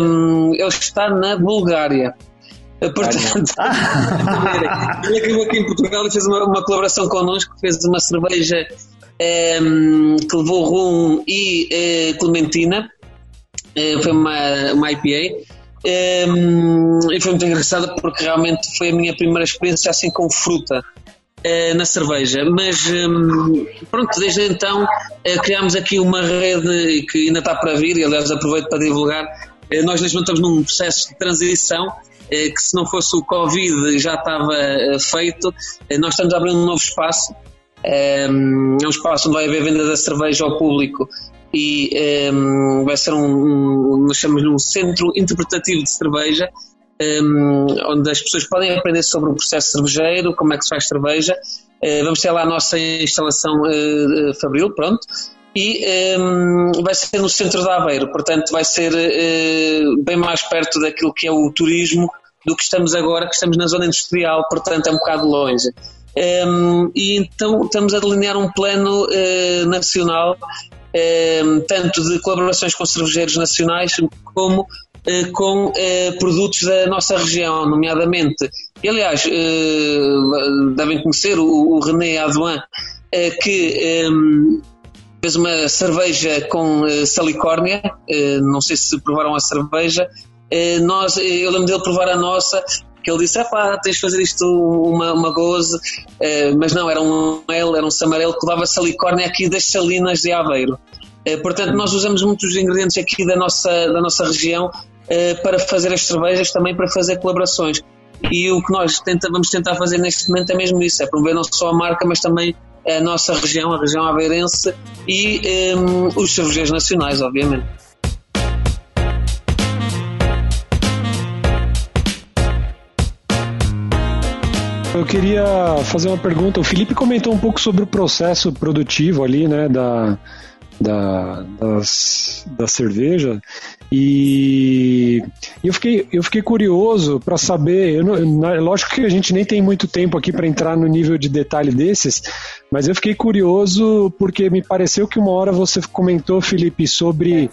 Um, ele está na Bulgária. Portanto, ele acabou aqui em Portugal e fez uma, uma colaboração connosco, fez uma cerveja um, que levou rum e uh, clementina. Uh, foi uma, uma IPA. Um, e foi muito engraçado porque realmente foi a minha primeira experiência assim com fruta uh, na cerveja. Mas um, pronto, desde então uh, criámos aqui uma rede que ainda está para vir, e aliás aproveito para divulgar. Uh, nós neste momento estamos num processo de transição que se não fosse o Covid já estava feito. nós estamos a abrir um novo espaço. É um espaço onde vai haver venda da cerveja ao público e ehm, vai ser um, um, chamamos um centro interpretativo de cerveja, ehm, onde as pessoas podem aprender sobre o processo cervejeiro, como é que se faz cerveja. Uh, vamos ter lá a nossa instalação uh, Fabril, pronto. E vai ser no centro de Aveiro, portanto vai ser uh, bem mais perto daquilo que é o turismo do que estamos agora, que estamos na zona industrial, portanto é um bocado longe. Um, e então estamos a delinear um plano uh, nacional Ehm, tanto de colaborações com cervejeiros nacionais como eh, com eh, produtos da nossa região, nomeadamente. E, aliás, devem conhecer o, René Adouin, que ehm, fez uma cerveja com salicórnia, não sei se provaram a cerveja, nós, eu lembro dele provar a nossa que ele disse, pá, tens de fazer isto uma, uma goze, uh, mas não, era um ale, era um samarelo que dava salicórnia aqui das salinas de Aveiro. Uh, portanto, nós usamos muitos ingredientes aqui da nossa, da nossa região uh, para fazer as cervejas, também para fazer colaborações. E o que nós tenta, vamos tentar fazer neste momento é mesmo isso, é promover não só a marca, mas também a nossa região, a região aveirense e um, os cervejeiros nacionais, obviamente. Eu queria fazer uma pergunta. O Felipe comentou um pouco sobre o processo produtivo ali, né, da, da, das, da cerveja. E eu fiquei, eu fiquei curioso para saber. Eu não, lógico que a gente nem tem muito tempo aqui para entrar no nível de detalhe desses, mas eu fiquei curioso porque me pareceu que uma hora você comentou, Felipe, sobre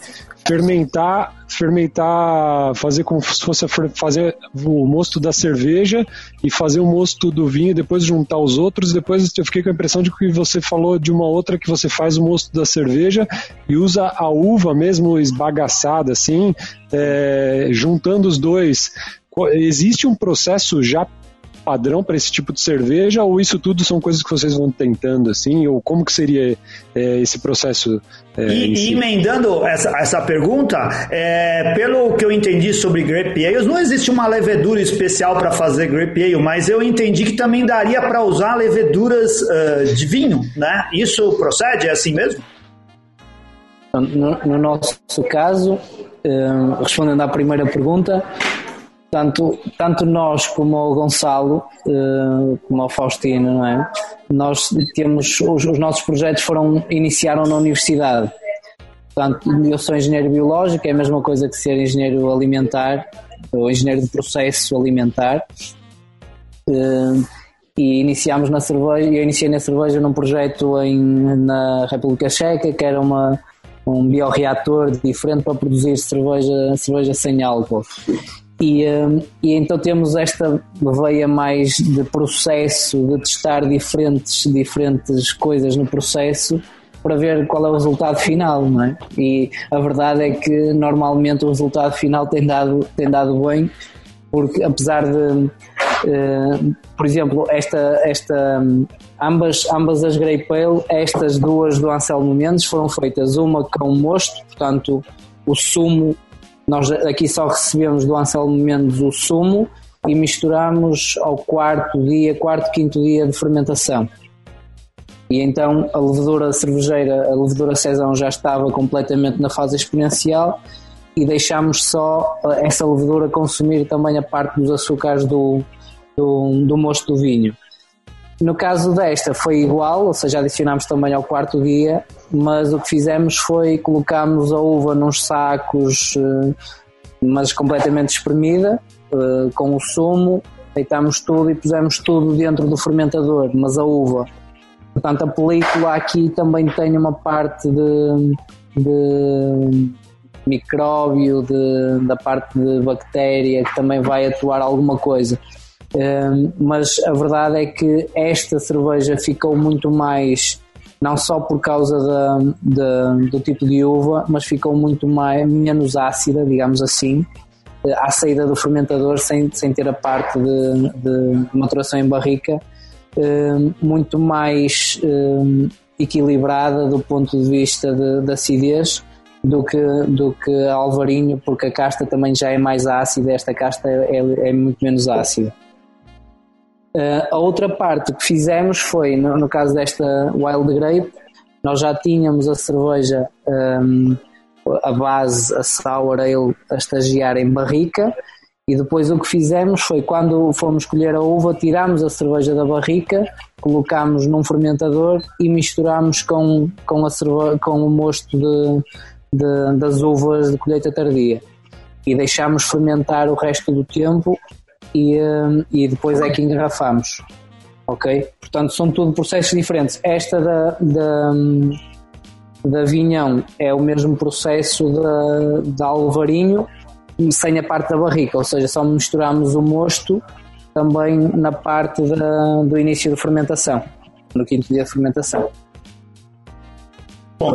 fermentar, fermentar, fazer como se fosse fazer o mosto da cerveja e fazer o mosto do vinho, depois juntar os outros. Depois eu fiquei com a impressão de que você falou de uma outra que você faz o mosto da cerveja e usa a uva mesmo esbagaçada, assim, é, juntando os dois. Existe um processo já padrão para esse tipo de cerveja ou isso tudo são coisas que vocês vão tentando assim? Ou como que seria é, esse processo é, e, si? emendando essa, essa pergunta é, pelo que eu entendi sobre grape ales não existe uma levedura especial para fazer grape ale mas eu entendi que também daria para usar leveduras uh, de vinho né? Isso procede? É assim mesmo? No, no nosso caso uh, respondendo à primeira pergunta tanto, tanto nós como o Gonçalo, uh, como o Faustino, não é? Nós temos, os, os, nossos projetos foram, iniciaram na universidade. Portanto, eu sou engenheiro biológico, é a mesma coisa que ser engenheiro alimentar, ou engenheiro de processo alimentar. Uh, e iniciámos na cerveja, eu iniciei na cerveja num projeto em, na República Checa, que era uma, um bioreator diferente para produzir cerveja, cerveja sem álcool. E, hum, e, então temos esta veia mais de processo, de testar diferentes, diferentes coisas no processo para ver qual é o resultado final, não é? E a verdade é que normalmente o resultado final tem dado, tem dado bem, porque apesar de, uh, por exemplo, esta, esta, ambas, ambas as Grey Pale, estas duas do Anselmo Mendes foram feitas uma com mosto, portanto o sumo nós aqui só recebemos do Anselmo Mendes o sumo e misturamos ao quarto dia, quarto, quinto dia de fermentação. E então a levedura cervejeira, a levedura Cezão já estava completamente na fase exponencial e deixámos só eh, essa levedura consumir também a parte dos açúcares do, do, do mosto do vinho. No caso desta foi igual, ou seja, adicionámos também ao quarto dia, mas o que fizemos foi colocámos a uva nos sacos, eh, mas completamente espremida, eh, com o sumo, deitámos tudo e pusemos tudo dentro do fermentador, mas a uva. Portanto, a película aqui também tem uma parte de, de micróbio, de, da parte de bactéria que também vai atuar alguma coisa mas a verdade é que esta cerveja ficou muito mais, não só por causa da, da, do tipo de uva, mas ficou muito mais, menos ácida, digamos assim, eh, à saída do fermentador, sem, sem ter a parte de, de maturação em barrica, muito mais equilibrada do ponto de vista de acidez do que, do que alvarinho, porque a casta também já é mais ácida, esta casta é, é muito menos ácida. Uh, a outra parte que fizemos foi, no, no, caso desta Wild Grape, nós já tínhamos a cerveja, um, a base, a Sour Ale, a estagiar em barrica, e depois o que fizemos foi, quando fomos colher a uva, tirámos a cerveja da barrica, colocámos num fermentador e misturámos com, com, a cerve com o mosto de, de, das uvas de colheita tardia. E deixámos fermentar o resto do tempo e, hum, e depois é que engarrafamos. Ok? Portanto, são tudo processos diferentes. Esta da, da, da Vinhão é o mesmo processo da, da Alvarinho, sem a parte da barrica, ou seja, só misturamos o mosto também na parte da, do início da fermentação, no quinto dia de fermentação. Bom,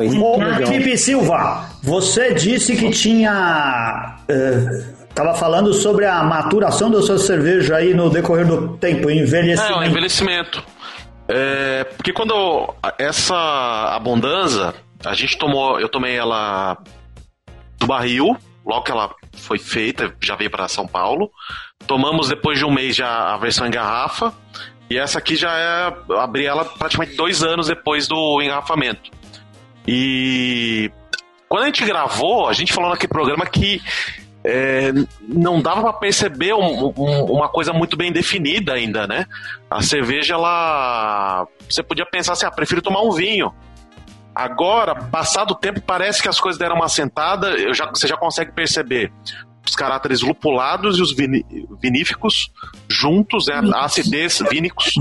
Felipe Silva, você disse que tinha uh, Tava falando sobre a maturação da sua cerveja aí no decorrer do tempo, envelhecimento. É, envelhecimento. É, porque quando essa abundância, a gente tomou, eu tomei ela do barril, logo que ela foi feita, já veio para São Paulo. Tomamos depois de um mês já a versão em garrafa. E essa aqui já é. Abri ela praticamente dois anos depois do engarrafamento. E quando a gente gravou, a gente falou naquele programa que é, não dava para perceber um, um, uma coisa muito bem definida ainda, né? A cerveja, ela. Você podia pensar assim, ah, prefiro tomar um vinho. Agora, passado o tempo, parece que as coisas deram uma sentada, já, você já consegue perceber os caráteres lupulados e os viníficos juntos, né? a acidez vínicos,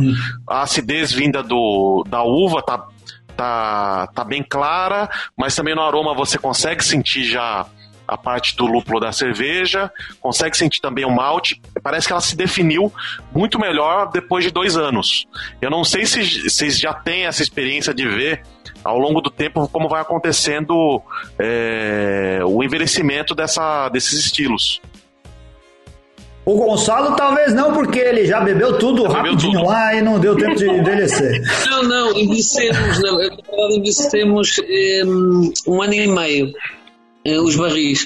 a acidez vinda do, da uva tá, tá, tá bem clara, mas também no aroma você consegue sentir já a parte do lúpulo da cerveja, consegue sentir também o malte. Parece que ela se definiu muito melhor depois de dois anos. Eu não sei se vocês já têm essa experiência de ver ao longo do tempo como vai acontecendo é, o envelhecimento dessa, desses estilos. O Gonçalo talvez não, porque ele já bebeu tudo já rapidinho tudo. lá e não deu tempo de envelhecer. Não, não, envelhecemos, não. Verdade, envelhecemos um, um ano e meio, os barris.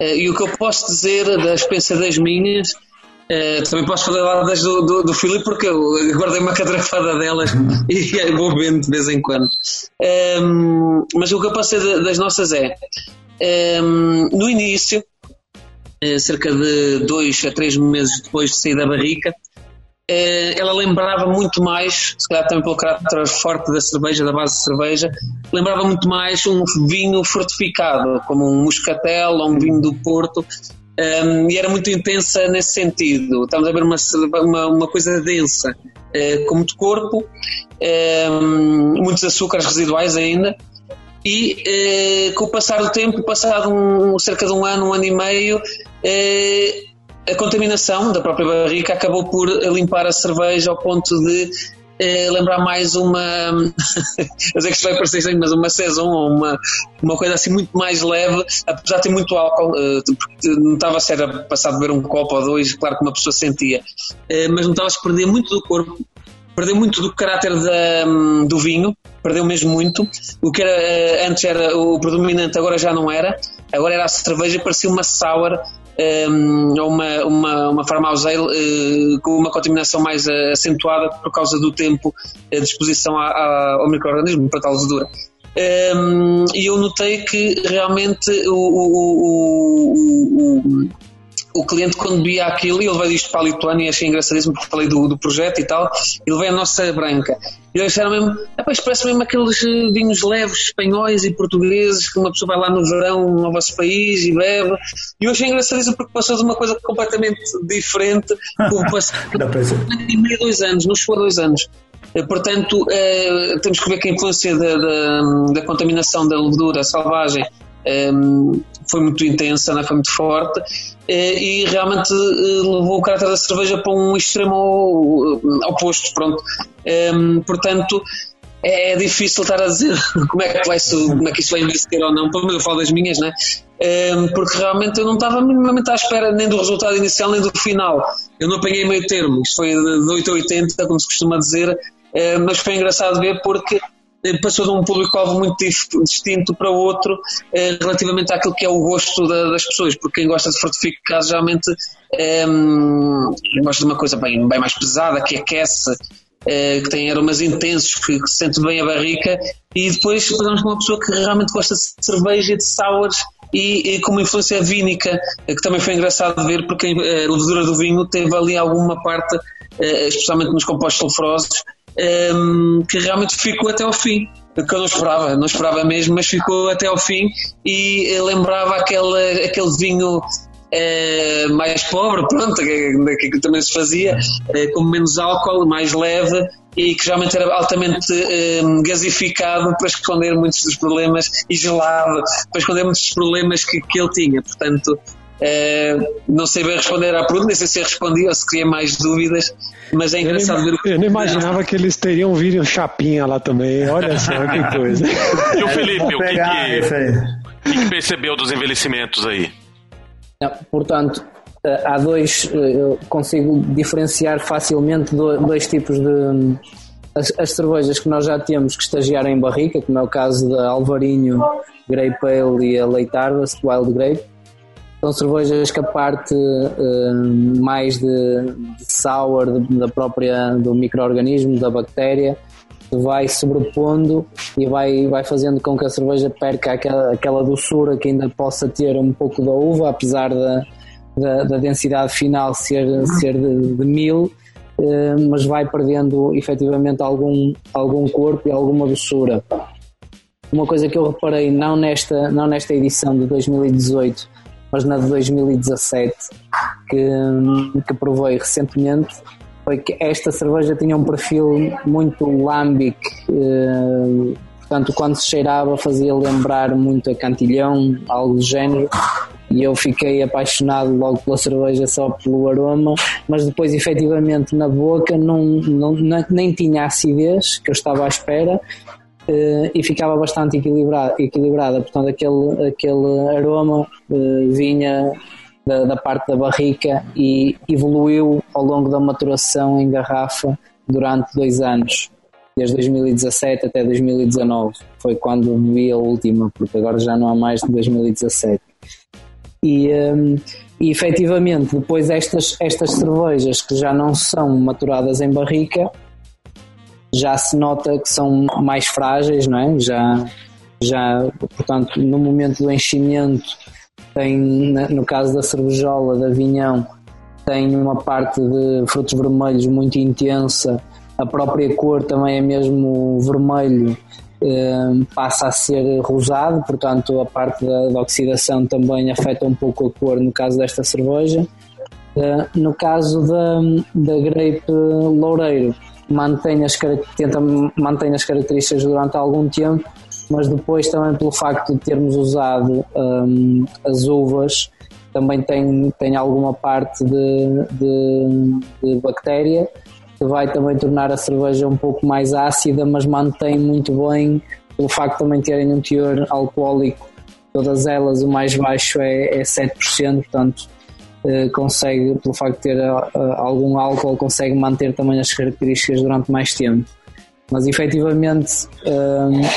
Uh, e o que eu posso dizer da experiência das minhas, uh, também posso falar das do, do, do Filipe, porque eu guardei uma catrafada delas e vou vendo de vez em quando. Um, mas o que eu posso dizer das nossas é, um, no início, eh, cerca de dois a três meses depois de sair da barrica, eh, ela lembrava muito mais, se calhar também pelo caráter forte da cerveja, da base de cerveja, lembrava muito mais um vinho fortificado, como um moscatel ou um vinho do Porto, um, ehm, e era muito intensa nesse sentido. Estamos a ver uma, uma, uma coisa densa, uh, com muito corpo, um, ehm, muitos açúcares residuais ainda, e eh, com o passar do tempo, passado um, cerca de um ano, um ano e meio, eh, a contaminação da própria barrica acabou por limpar a cerveja ao ponto de eh, lembrar mais uma, eu sei que isto vai parecer estranho, mas uma saison uma, uma coisa assim muito mais leve, apesar de ter muito álcool, eh, porque notava-se era passar de beber um copo ou dois, claro que uma pessoa sentia, eh, mas notava-se perder muito do corpo perdeu muito do caráter da, do vinho, perdeu mesmo muito. O que era, eh, antes era o predominante, agora já não era. Agora era a cerveja, parecia uma sour um, ou uma, uma, uma ale uh, com uma contaminação mais uh, acentuada por causa do tempo uh, de exposição a, a, ao microorganismo, para tal dura. Um, e eu notei que realmente o, o, o, o cliente quando via aquilo, e ele veio disto para a Lituânia e achei engraçadíssimo porque falei do, do projeto e tal, ele veio a nossa branca. E eles disseram mesmo, isto parece mesmo aqueles eh, vinhos leves espanhóis e portugueses que uma pessoa vai lá no verão no vosso país e bebe. E eu achei engraçadíssimo porque passou de uma coisa completamente diferente por passar e meio, dois anos, não chegou a dois anos. Eh, portanto, eh, temos que ver que a influência da, da, da contaminação da levedura selvagem um, foi muito intensa, né? foi muito forte eh, e realmente eh, levou o caráter da cerveja para um extremo eh, oposto. Pronto. Um, portanto, é, é difícil estar a dizer como é que, vai, como é que isso vai envelhecer ou não, pelo menos eu falo das minhas, né? Porque realmente eu não estava minimamente à espera nem do resultado inicial nem do final. Eu não apanhei meio termo, isto foi de 8 a 80, como se costuma dizer, mas foi engraçado ver porque passou de um público-alvo muito distinto para outro eh, relativamente àquilo que é o gosto da, das pessoas, porque quem gosta de fortificados geralmente eh, gosta de uma coisa bem, bem mais pesada, que aquece, eh, que tem aromas intensos, que, que, sente bem a barrica, e depois passamos com uma pessoa que realmente gosta de cerveja e de sours e, e com uma influência vínica, eh, que também foi engraçado ver, porque a levedura do vinho teve ali alguma parte, eh, especialmente nos compostos sulfurosos, um, que realmente ficou até ao fim. Que eu não esperava, não esperava mesmo, mas ficou até ao fim e lembrava aquele, aquele vinho uh, mais pobre, pronto, que, que, também se fazia, uh, com menos álcool, mais leve e que realmente era altamente um, gasificado para esconder muitos dos problemas e gelado para esconder muitos dos problemas que, que ele tinha. Portanto, uh, não sei bem responder à pergunta, nem sei se respondi ou se queria mais dúvidas, mas é engraçado ver o Eu não imaginava que eles teriam vídeo chapinha lá também. Olha só que coisa. E o Felipe, o que, que, que, percebeu dos envelhecimentos aí? portanto, eh, há dois, eh, eu consigo diferenciar facilmente dois tipos de. As, as, cervejas que nós já temos que estagiar em barrica, como é o caso da Alvarinho, Grape Ale e a Leitardas, Wild Grape, são cervejas que a parte uh, mais de, de sour de, da própria do microorganismo, da bactéria, vai sobrepondo e vai, vai fazendo com que a cerveja perca aquela, aquela doçura que ainda possa ter um pouco da uva, apesar da, da, da densidade final ser, ser de, de mil, uh, mas vai perdendo efetivamente algum, algum corpo e alguma doçura. Uma coisa que eu reparei não nesta, não nesta edição de 2018, mas na de 2017 que, que provei recentemente foi que esta cerveja tinha um perfil muito lambic, eh, portanto quando se cheirava fazia lembrar muito a cantilhão, algo do género, e eu fiquei apaixonado logo pela cerveja só pelo aroma, mas depois efetivamente na boca não, não, nem tinha acidez que eu estava à espera e ficava bastante equilibrada, equilibrada. portanto aquele, aquele aroma uh, vinha da, da, parte da barrica e evoluiu ao longo da maturação em garrafa durante dois anos desde 2017 até 2019. Foi quando vi a última, porque agora já não há mais de 2017. E, um, e efetivamente, depois estas, estas cervejas que já não são maturadas em barrica, já se nota que são mais frágeis, não é? Já, já portanto, no momento do enchimento, tem, no caso da cervejola, da vinhão, tem uma parte de frutos vermelhos muito intensa a própria cor também é mesmo vermelho, eh, passa a ser rosado, portanto a parte da, da, oxidação também afeta um pouco a cor no caso desta cerveja. Eh, no caso da, da grape loureiro, mantém as, tenta mantém as características durante algum tempo, mas depois também pelo facto de termos usado um, as uvas, também tem, tem alguma parte de, de, de bactéria que vai também tornar a cerveja um pouco mais ácida, mas mantém muito bem pelo facto de também terem um teor alcoólico. Todas elas, o mais baixo é, é 7%, portanto, consegue, pelo facto de ter uh, algum álcool, consegue manter também as características durante mais tempo mas efetivamente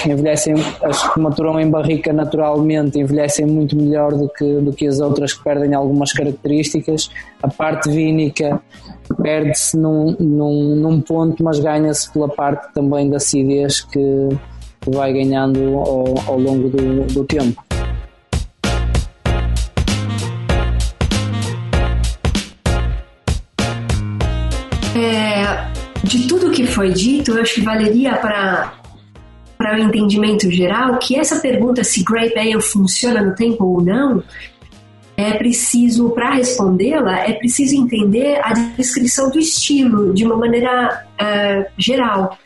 envelhecem, as que maturam em barrica naturalmente envelhecem muito melhor do que, do que as outras que perdem algumas características. A parte vínica perde-se num, num, num, ponto, mas ganha-se pela parte também da acidez que, que vai ganhando ao, ao longo do, do tempo. Foi dito, eu acho que valeria para para o entendimento geral que essa pergunta se Grape Ale funciona no tempo ou não, é preciso, para respondê-la, é preciso entender a descrição do estilo de uma maneira uh, geral.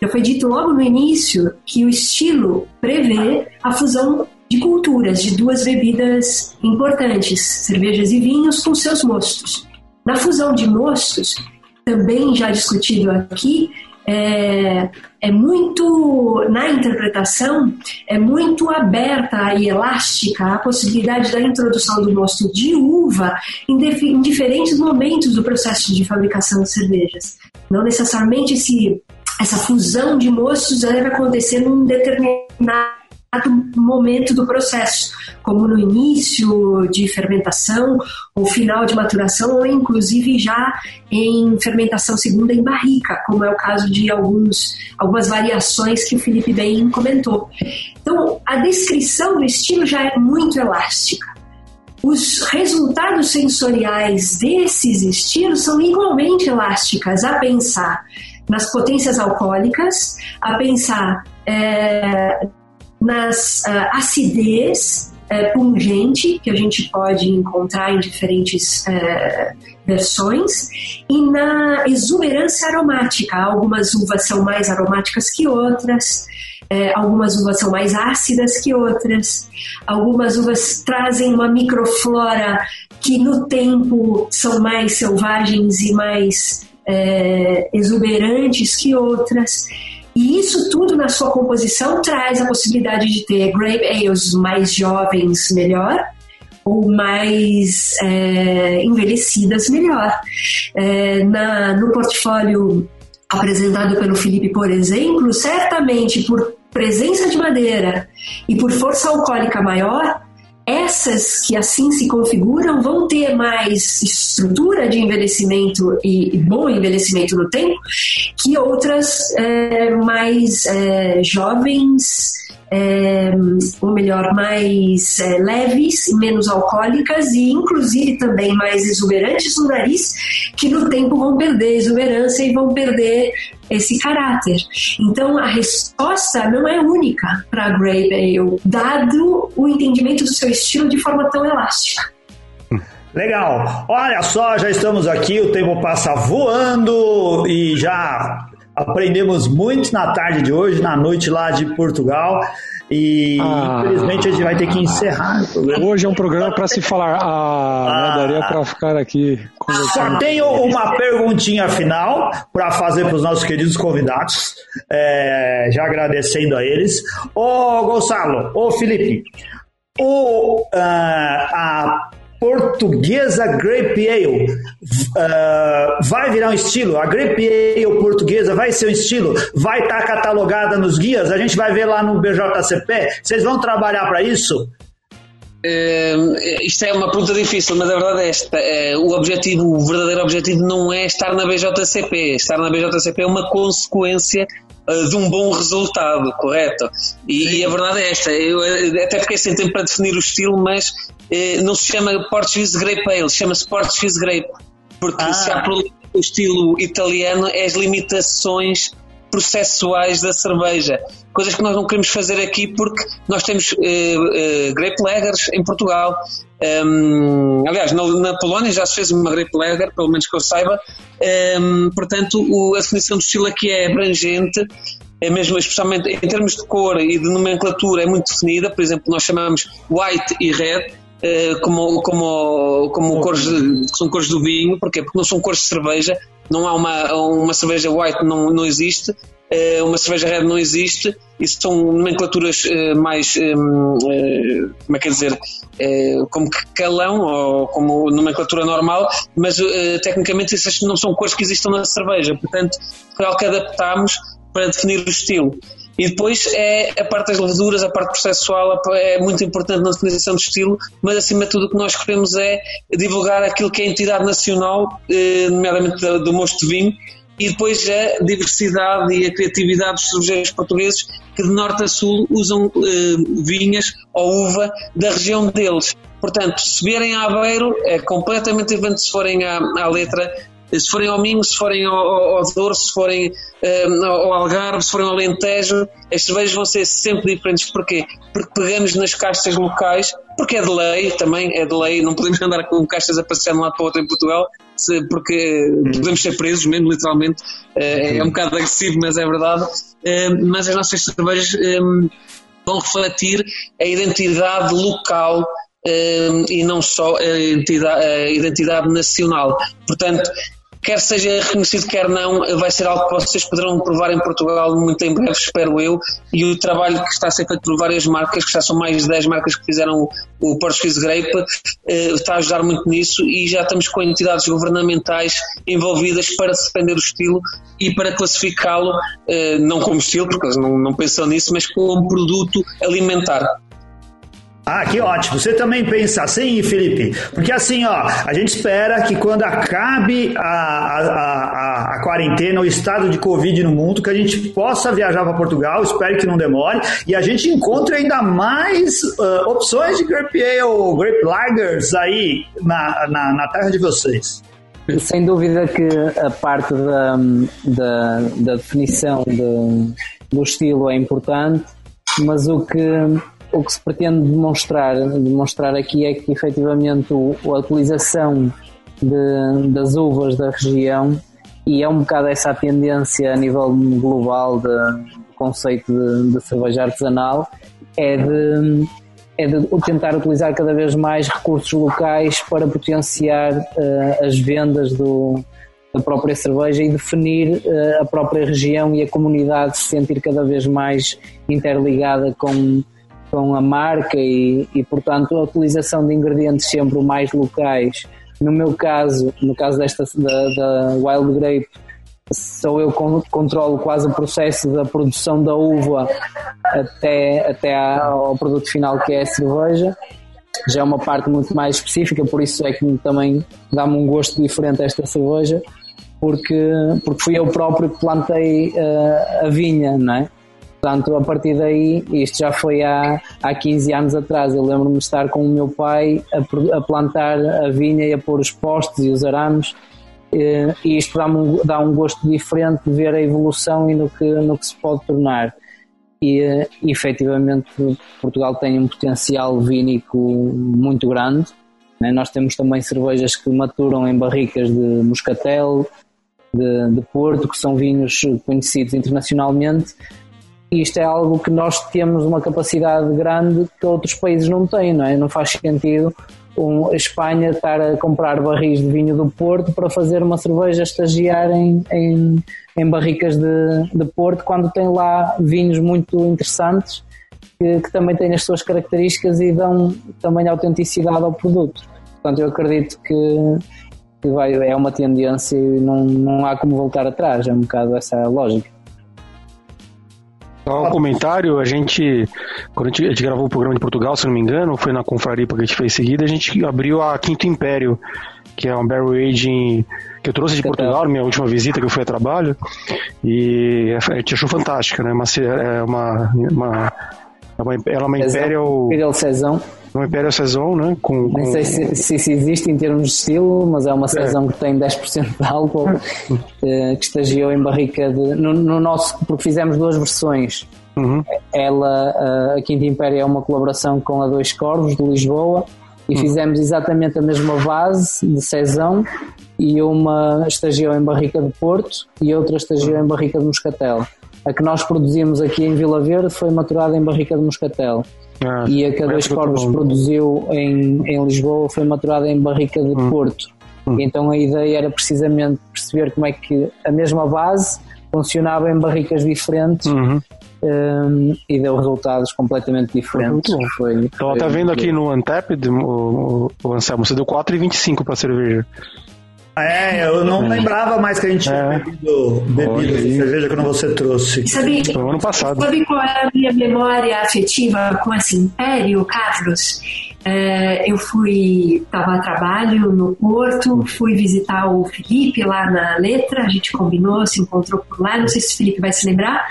Já foi dito logo no início que o estilo prevê a fusão de culturas de duas bebidas importantes, cervejas e vinhos, com seus mostos. Na fusão de mostos, também já discutido aqui, é, é, muito, na interpretação, é muito aberta e elástica a possibilidade da introdução do mosto de uva em, em diferentes momentos do processo de fabricação de cervejas. Não necessariamente esse, essa fusão de mostos deve acontecer num determinado momento do processo, como no início de fermentação, ou final de maturação, ou inclusive já em fermentação segunda em barrica, como é o caso de alguns, algumas variações que o Felipe bem comentou. Então, a descrição do estilo já é muito elástica. Os resultados sensoriais desses estilos são igualmente elásticas, a pensar nas potências alcoólicas, a pensar é, nas uh, acidez uh, pungente que a gente pode encontrar em diferentes uh, versões e na exuberância aromática. Algumas uvas são mais aromáticas que outras. É, algumas uvas são mais ácidas que outras, algumas uvas trazem uma microflora que no tempo são mais selvagens e mais é, exuberantes que outras. E isso tudo na sua composição traz a possibilidade de ter grape ales mais jovens melhor, ou mais é, envelhecidas melhor. É, na, no portfólio apresentado pelo Felipe, por exemplo, certamente por presença de madeira e por força alcoólica maior, essas que assim se configuram vão ter mais estrutura de envelhecimento e, bom envelhecimento no tempo que outras é, mais é, jovens é, ou melhor, mais é, leves menos alcoólicas e inclusive também mais exuberantes no nariz, que no tempo vão perder exuberância e vão perder esse caráter. Então a resposta não é única para a Grape Ale, dado o entendimento do seu estilo de forma tão elástica. Legal. Olha só, já estamos aqui, o tempo passa voando e já Aprendemos muito na tarde de hoje, na noite lá de Portugal. E ah, infelizmente a gente vai ter que encerrar o programa. Hoje é um programa para se falar. Ah, ah, né, daria para ficar aqui. Só tenho uma perguntinha final para fazer para os nossos queridos convidados, é, já agradecendo a eles. Ô Gonçalo, ô Felipe, o, uh, a portuguesa Grape Ale uh, vai virar um estilo? A Grape Ale portuguesa vai ser um estilo? Vai estar tá catalogada nos guias? A gente vai ver lá no BJCP? Vocês vão trabalhar para isso? É, isto é uma pergunta difícil, mas a verdade é esta: é, o objetivo, o verdadeiro objetivo não é estar na BJCP. Estar na BJCP é uma consequência uh, de um bom resultado, correto? E, e, a verdade é esta: eu até fiquei sem tempo para definir o estilo, mas eh, não se chama Portuguese Grape Ale, chama-se Portuguese Grape, porque ah. se há problema o estilo italiano é as limitações processuais da cerveja, coisas que nós não queremos fazer aqui porque nós temos eh, eh, grape lagers em Portugal. Um, aliás, na, na, Polónia já se fez uma grape lager, pelo menos que eu saiba. Um, portanto, o, a definição do estilo aqui é abrangente é mesmo, especialmente em termos de cor e de nomenclatura, é muito definida. Por exemplo, nós chamamos white e red, eh, como, como, como cores são cores do vinho, porquê? Porque não são cores de cerveja, não há uma, uma cerveja white, não, não existe, eh, uma cerveja red não existe, isso são nomenclaturas eh, mais, como é que é dizer, como calão ou como nomenclatura normal, mas tecnicamente essas não são cores que existam na cerveja, portanto foi algo que adaptámos para definir o estilo. E depois é a parte das leveduras, a parte processual é muito importante na definição do estilo, mas acima de tudo o que nós queremos é divulgar aquilo que é a entidade nacional, eh, nomeadamente do mosto de vinho, e depois a diversidade e a criatividade dos cervejeiros portugueses que de norte a sul usam eh, vinhas ou uva da região deles. Portanto, se vierem a Aveiro, é completamente diferente se forem à, à letra se forem ao Minho, se forem ao, ao Douro, se forem um, ao Algarve, se forem ao Alentejo, as cervejas vão ser sempre diferentes. Porquê? Porque pegamos nas castas locais, porque é de lei também, é de lei, não podemos andar com castas a passear de um lado para o outro em Portugal, porque podemos ser presos mesmo, literalmente. Uh, é um bocado agressivo, mas é verdade. Uh, mas as nossas cervejas um, vão refletir a identidade local e não só a identidade, a identidade nacional. Portanto, quer seja reconhecido, quer não, vai ser algo que vocês poderão provar em Portugal muito em breve, espero eu, e o trabalho que está a ser feito por várias marcas, que já são mais de 10 marcas que fizeram o Portuguese Grape, eh, está a ajudar muito nisso e já estamos com entidades governamentais envolvidas para defender o estilo e para classificá-lo, eh, não como estilo, porque eles não, não pensam nisso, mas como produto alimentar. Ah, que ótimo. Você também pensa assim, Felipe? Porque assim, ó, a gente espera que quando acabe a, a, a, a quarentena, o estado de Covid no mundo, que a gente possa viajar para Portugal, espero que não demore, e a gente encontre ainda mais uh, opções de Grape Ale, Grape Lagers aí na, na, na terra de vocês. Sem dúvida que a parte da, da, da definição de, do estilo é importante, mas o que o que se pretende demonstrar, demonstrar aqui é que efetivamente o, a utilização de, das uvas da região e é um bocado essa a tendência a nível global do conceito de, de, cerveja artesanal é de, é de tentar utilizar cada vez mais recursos locais para potenciar uh, as vendas do, da própria cerveja e definir uh, a própria região e a comunidade se sentir cada vez mais interligada com com a marca e, e, portanto, a utilização de ingredientes sempre mais locais. No meu caso, no caso desta da, da Wild Grape, sou eu que controlo quase o processo da produção da uva até, até ao produto final que é a cerveja. Já é uma parte muito mais específica, por isso é que também dá-me um gosto diferente esta cerveja, porque, porque fui eu próprio que plantei uh, a vinha, não é? Portanto, a partir daí, isto já foi há, há 15 anos atrás. Eu lembro-me de estar com o meu pai a, a, plantar a vinha e a pôr os postes e os arames. E isto dá um, dá um gosto diferente de ver a evolução e no que, no que se pode tornar. E, e efetivamente, Portugal tem um potencial vínico muito grande. Né? Nós temos também cervejas que maturam em barricas de moscatel, de, de Porto, que são vinhos conhecidos internacionalmente. E isto é algo que nós temos uma capacidade grande que outros países não têm, não é? Não faz sentido um, a Espanha estar a comprar barris de vinho do Porto para fazer uma cerveja estagiar em, em, em barricas de, de Porto quando tem lá vinhos muito interessantes que, que, também têm as suas características e dão também autenticidade ao produto. Portanto, eu acredito que, que vai, é uma tendência e não, não há como voltar atrás, é um bocado essa a lógica. Só um comentário, a gente, quando a gente, a gente, gravou o programa de Portugal, se não me engano, foi na Confraria que a gente fez seguida, a gente abriu a Quinto Império, que é um barrel aging que eu trouxe de Portugal, minha última visita que eu fui a trabalho, e a gente achou fantástica, né? Uma, é uma, uma, é uma, ela é uma Imperial... Imperial Saison. Uma Imperial Saison, né? Com, com... Nem sei se, se, se, existe em termos de estilo, mas é uma é. Saison que tem 10% de álcool, eh, que estagiou em barrica de... No, no, nosso... Porque fizemos duas versões. Uhum. Ela, eh, a Quinta Império é uma colaboração com a Dois Corvos, de Lisboa, e uhum. fizemos exatamente a mesma base de Saison e uma estagiou em barrica de Porto e outra estagiou em barrica de Moscatel. A que nós produzimos aqui em Vila Verde foi maturada em barrica de Moscatel. Ah, e a que a Dois Corvos produziu em, em Lisboa foi maturada em barrica de hum. Porto. Hum. Então a ideia era precisamente perceber como é que a mesma base funcionava em barricas diferentes uhum. um, e deu resultados completamente diferentes. Foi, então, está vendo aqui no Untapped, o, o Anselmo, você deu 4,25 para cerveja. É, eu não lembrava mais que a gente tinha é. bebido, bebido essa cerveja quando você trouxe. Sabe, Foi ano passado. Sabe qual é a minha memória afetiva com esse império, Carlos? É, eu fui, estava a trabalho no Porto, fui visitar o Felipe lá na Letra, a gente combinou, se encontrou por lá, não sei se o Felipe vai se lembrar.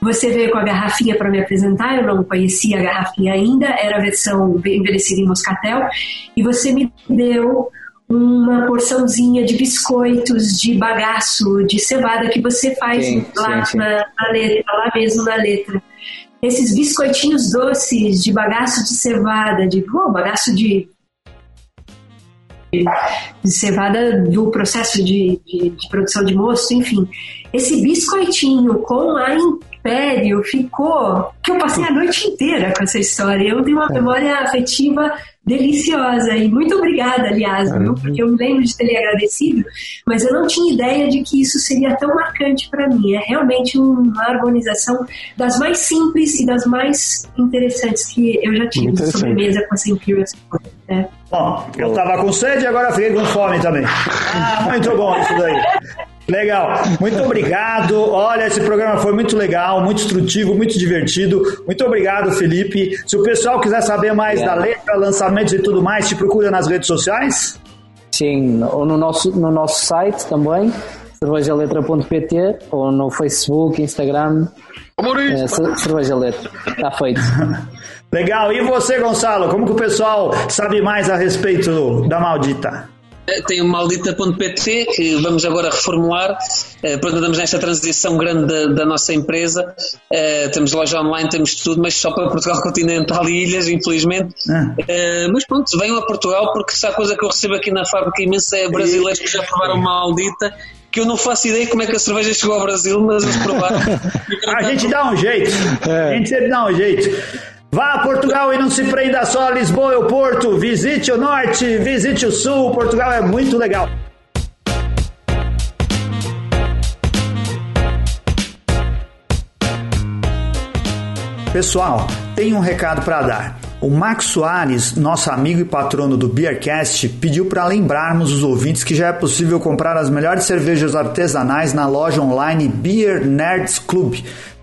Você veio com a garrafinha para me apresentar, eu não conhecia a garrafinha ainda, era a versão envelhecida em moscatel, e você me deu uma porçãozinha de biscoitos, de bagaço, de cevada que você faz sim, lá sim, sim. Na, na, letra, lá mesmo na letra. Esses biscoitinhos doces de bagaço de cevada, de oh, bagaço de, de cevada do processo de, de, de, produção de moço, enfim. Esse biscoitinho com a Império ficou que eu passei a noite inteira com essa história. Eu tenho uma é. memória afetiva deliciosa. E muito obrigada, aliás, viu? porque eu me lembro de ter lhe agradecido, mas eu não tinha ideia de que isso seria tão marcante para mim. É realmente uma harmonização das mais simples e das mais interessantes que eu já tive de sobremesa com essa Imperial né? Bom, eu tava com sede e agora fiquei com fome também. Ah, muito bom isso daí. Legal, muito obrigado. Olha, esse programa foi muito legal, muito instrutivo, muito divertido. Muito obrigado, Felipe. Se o pessoal quiser saber mais da letra, lançamentos e tudo mais, te procura nas redes sociais? Sim, ou no nosso, no nosso site também, cervejaletra.pt, ou no Facebook, Instagram. É, cerveja Letra, está feito. Legal, e você, Gonçalo, como que o pessoal sabe mais a respeito da maldita? Tem o maldita.pt que vamos agora reformular. Uh, pronto, estamos nesta transição grande da, da nossa empresa. Uh, temos loja online, temos tudo, mas só para Portugal continental e ilhas, infelizmente. Uh, mas pronto, venham a Portugal porque se há coisa que eu recebo aqui na fábrica imensa é brasileiros que já provaram maldita que eu não faço ideia como é que a cerveja chegou ao Brasil, mas vamos provar. a gente dá um jeito. É. A gente sempre dá um jeito. Vá a Portugal e não se prenda só a Lisboa e o Porto. Visite o norte, visite o sul. Portugal é muito legal. Pessoal, tenho um recado para dar. O Max Soares, nosso amigo e patrono do Beercast, pediu para lembrarmos os ouvintes que já é possível comprar as melhores cervejas artesanais na loja online Beer Nerds Club.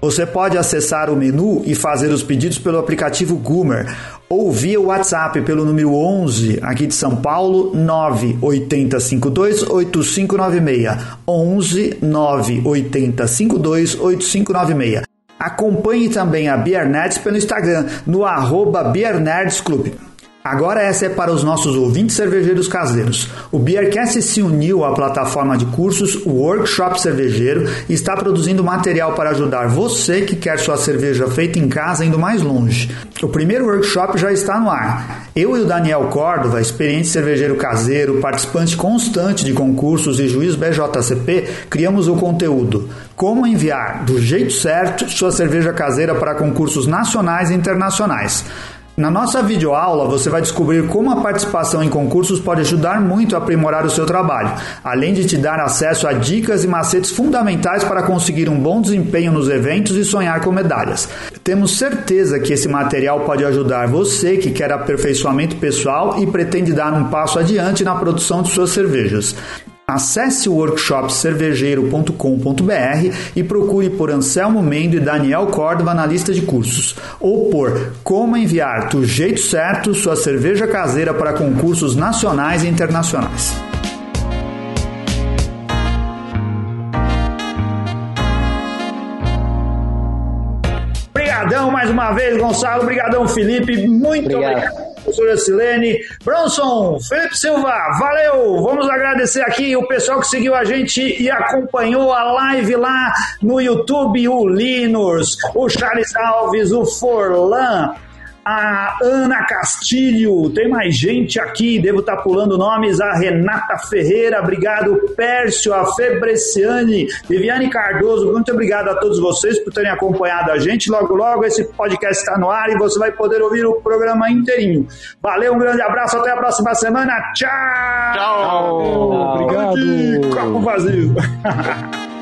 Você pode acessar o menu e fazer os pedidos pelo aplicativo Goomer ou via WhatsApp pelo número 11 aqui de São Paulo 98052 8596 11 98052 8596. Acompanhe também a Beer Nerds pelo Instagram no arroba Beer Nerds Club. Agora essa é para os nossos ouvintes cervejeiros caseiros. O Beercast se uniu à plataforma de cursos Workshop Cervejeiro e está produzindo material para ajudar você que quer sua cerveja feita em casa indo mais longe. O primeiro workshop já está no ar. Eu e o Daniel Córdova, experiente cervejeiro caseiro, participante constante de concursos e juiz BJCP, criamos o conteúdo Como enviar do jeito certo sua cerveja caseira para concursos nacionais e internacionais. Na nossa videoaula, você vai descobrir como a participação em concursos pode ajudar muito a aprimorar o seu trabalho, além de te dar acesso a dicas e macetes fundamentais para conseguir um bom desempenho nos eventos e sonhar com medalhas. Temos certeza que esse material pode ajudar você que quer aperfeiçoamento pessoal e pretende dar um passo adiante na produção de suas cervejas. Acesse o workshopcervejeiro.com.br e procure por Anselmo Mendo e Daniel Córdova na lista de cursos, ou por Como enviar do jeito certo sua cerveja caseira para concursos nacionais e internacionais. Obrigadão mais uma vez, Gonçalo. Obrigadão, Felipe. Muito obrigado. obrigado professora Silene. Bronson, Felipe Silva, valeu! Vamos agradecer aqui o pessoal que seguiu a gente e acompanhou a live lá no YouTube, o Linus, o Charles Alves, o Forlan, a Ana Castilho, tem mais gente aqui, devo estar tá pulando nomes, a Renata Ferreira, obrigado, Pércio, a Febreciane, Viviane Cardoso, muito obrigado a todos vocês por terem acompanhado a gente. Logo, logo esse podcast está no ar e você vai poder ouvir o programa inteirinho. Valeu, um grande abraço, até a próxima semana. Tchau! Tchau! Obrigado! Copo vazio.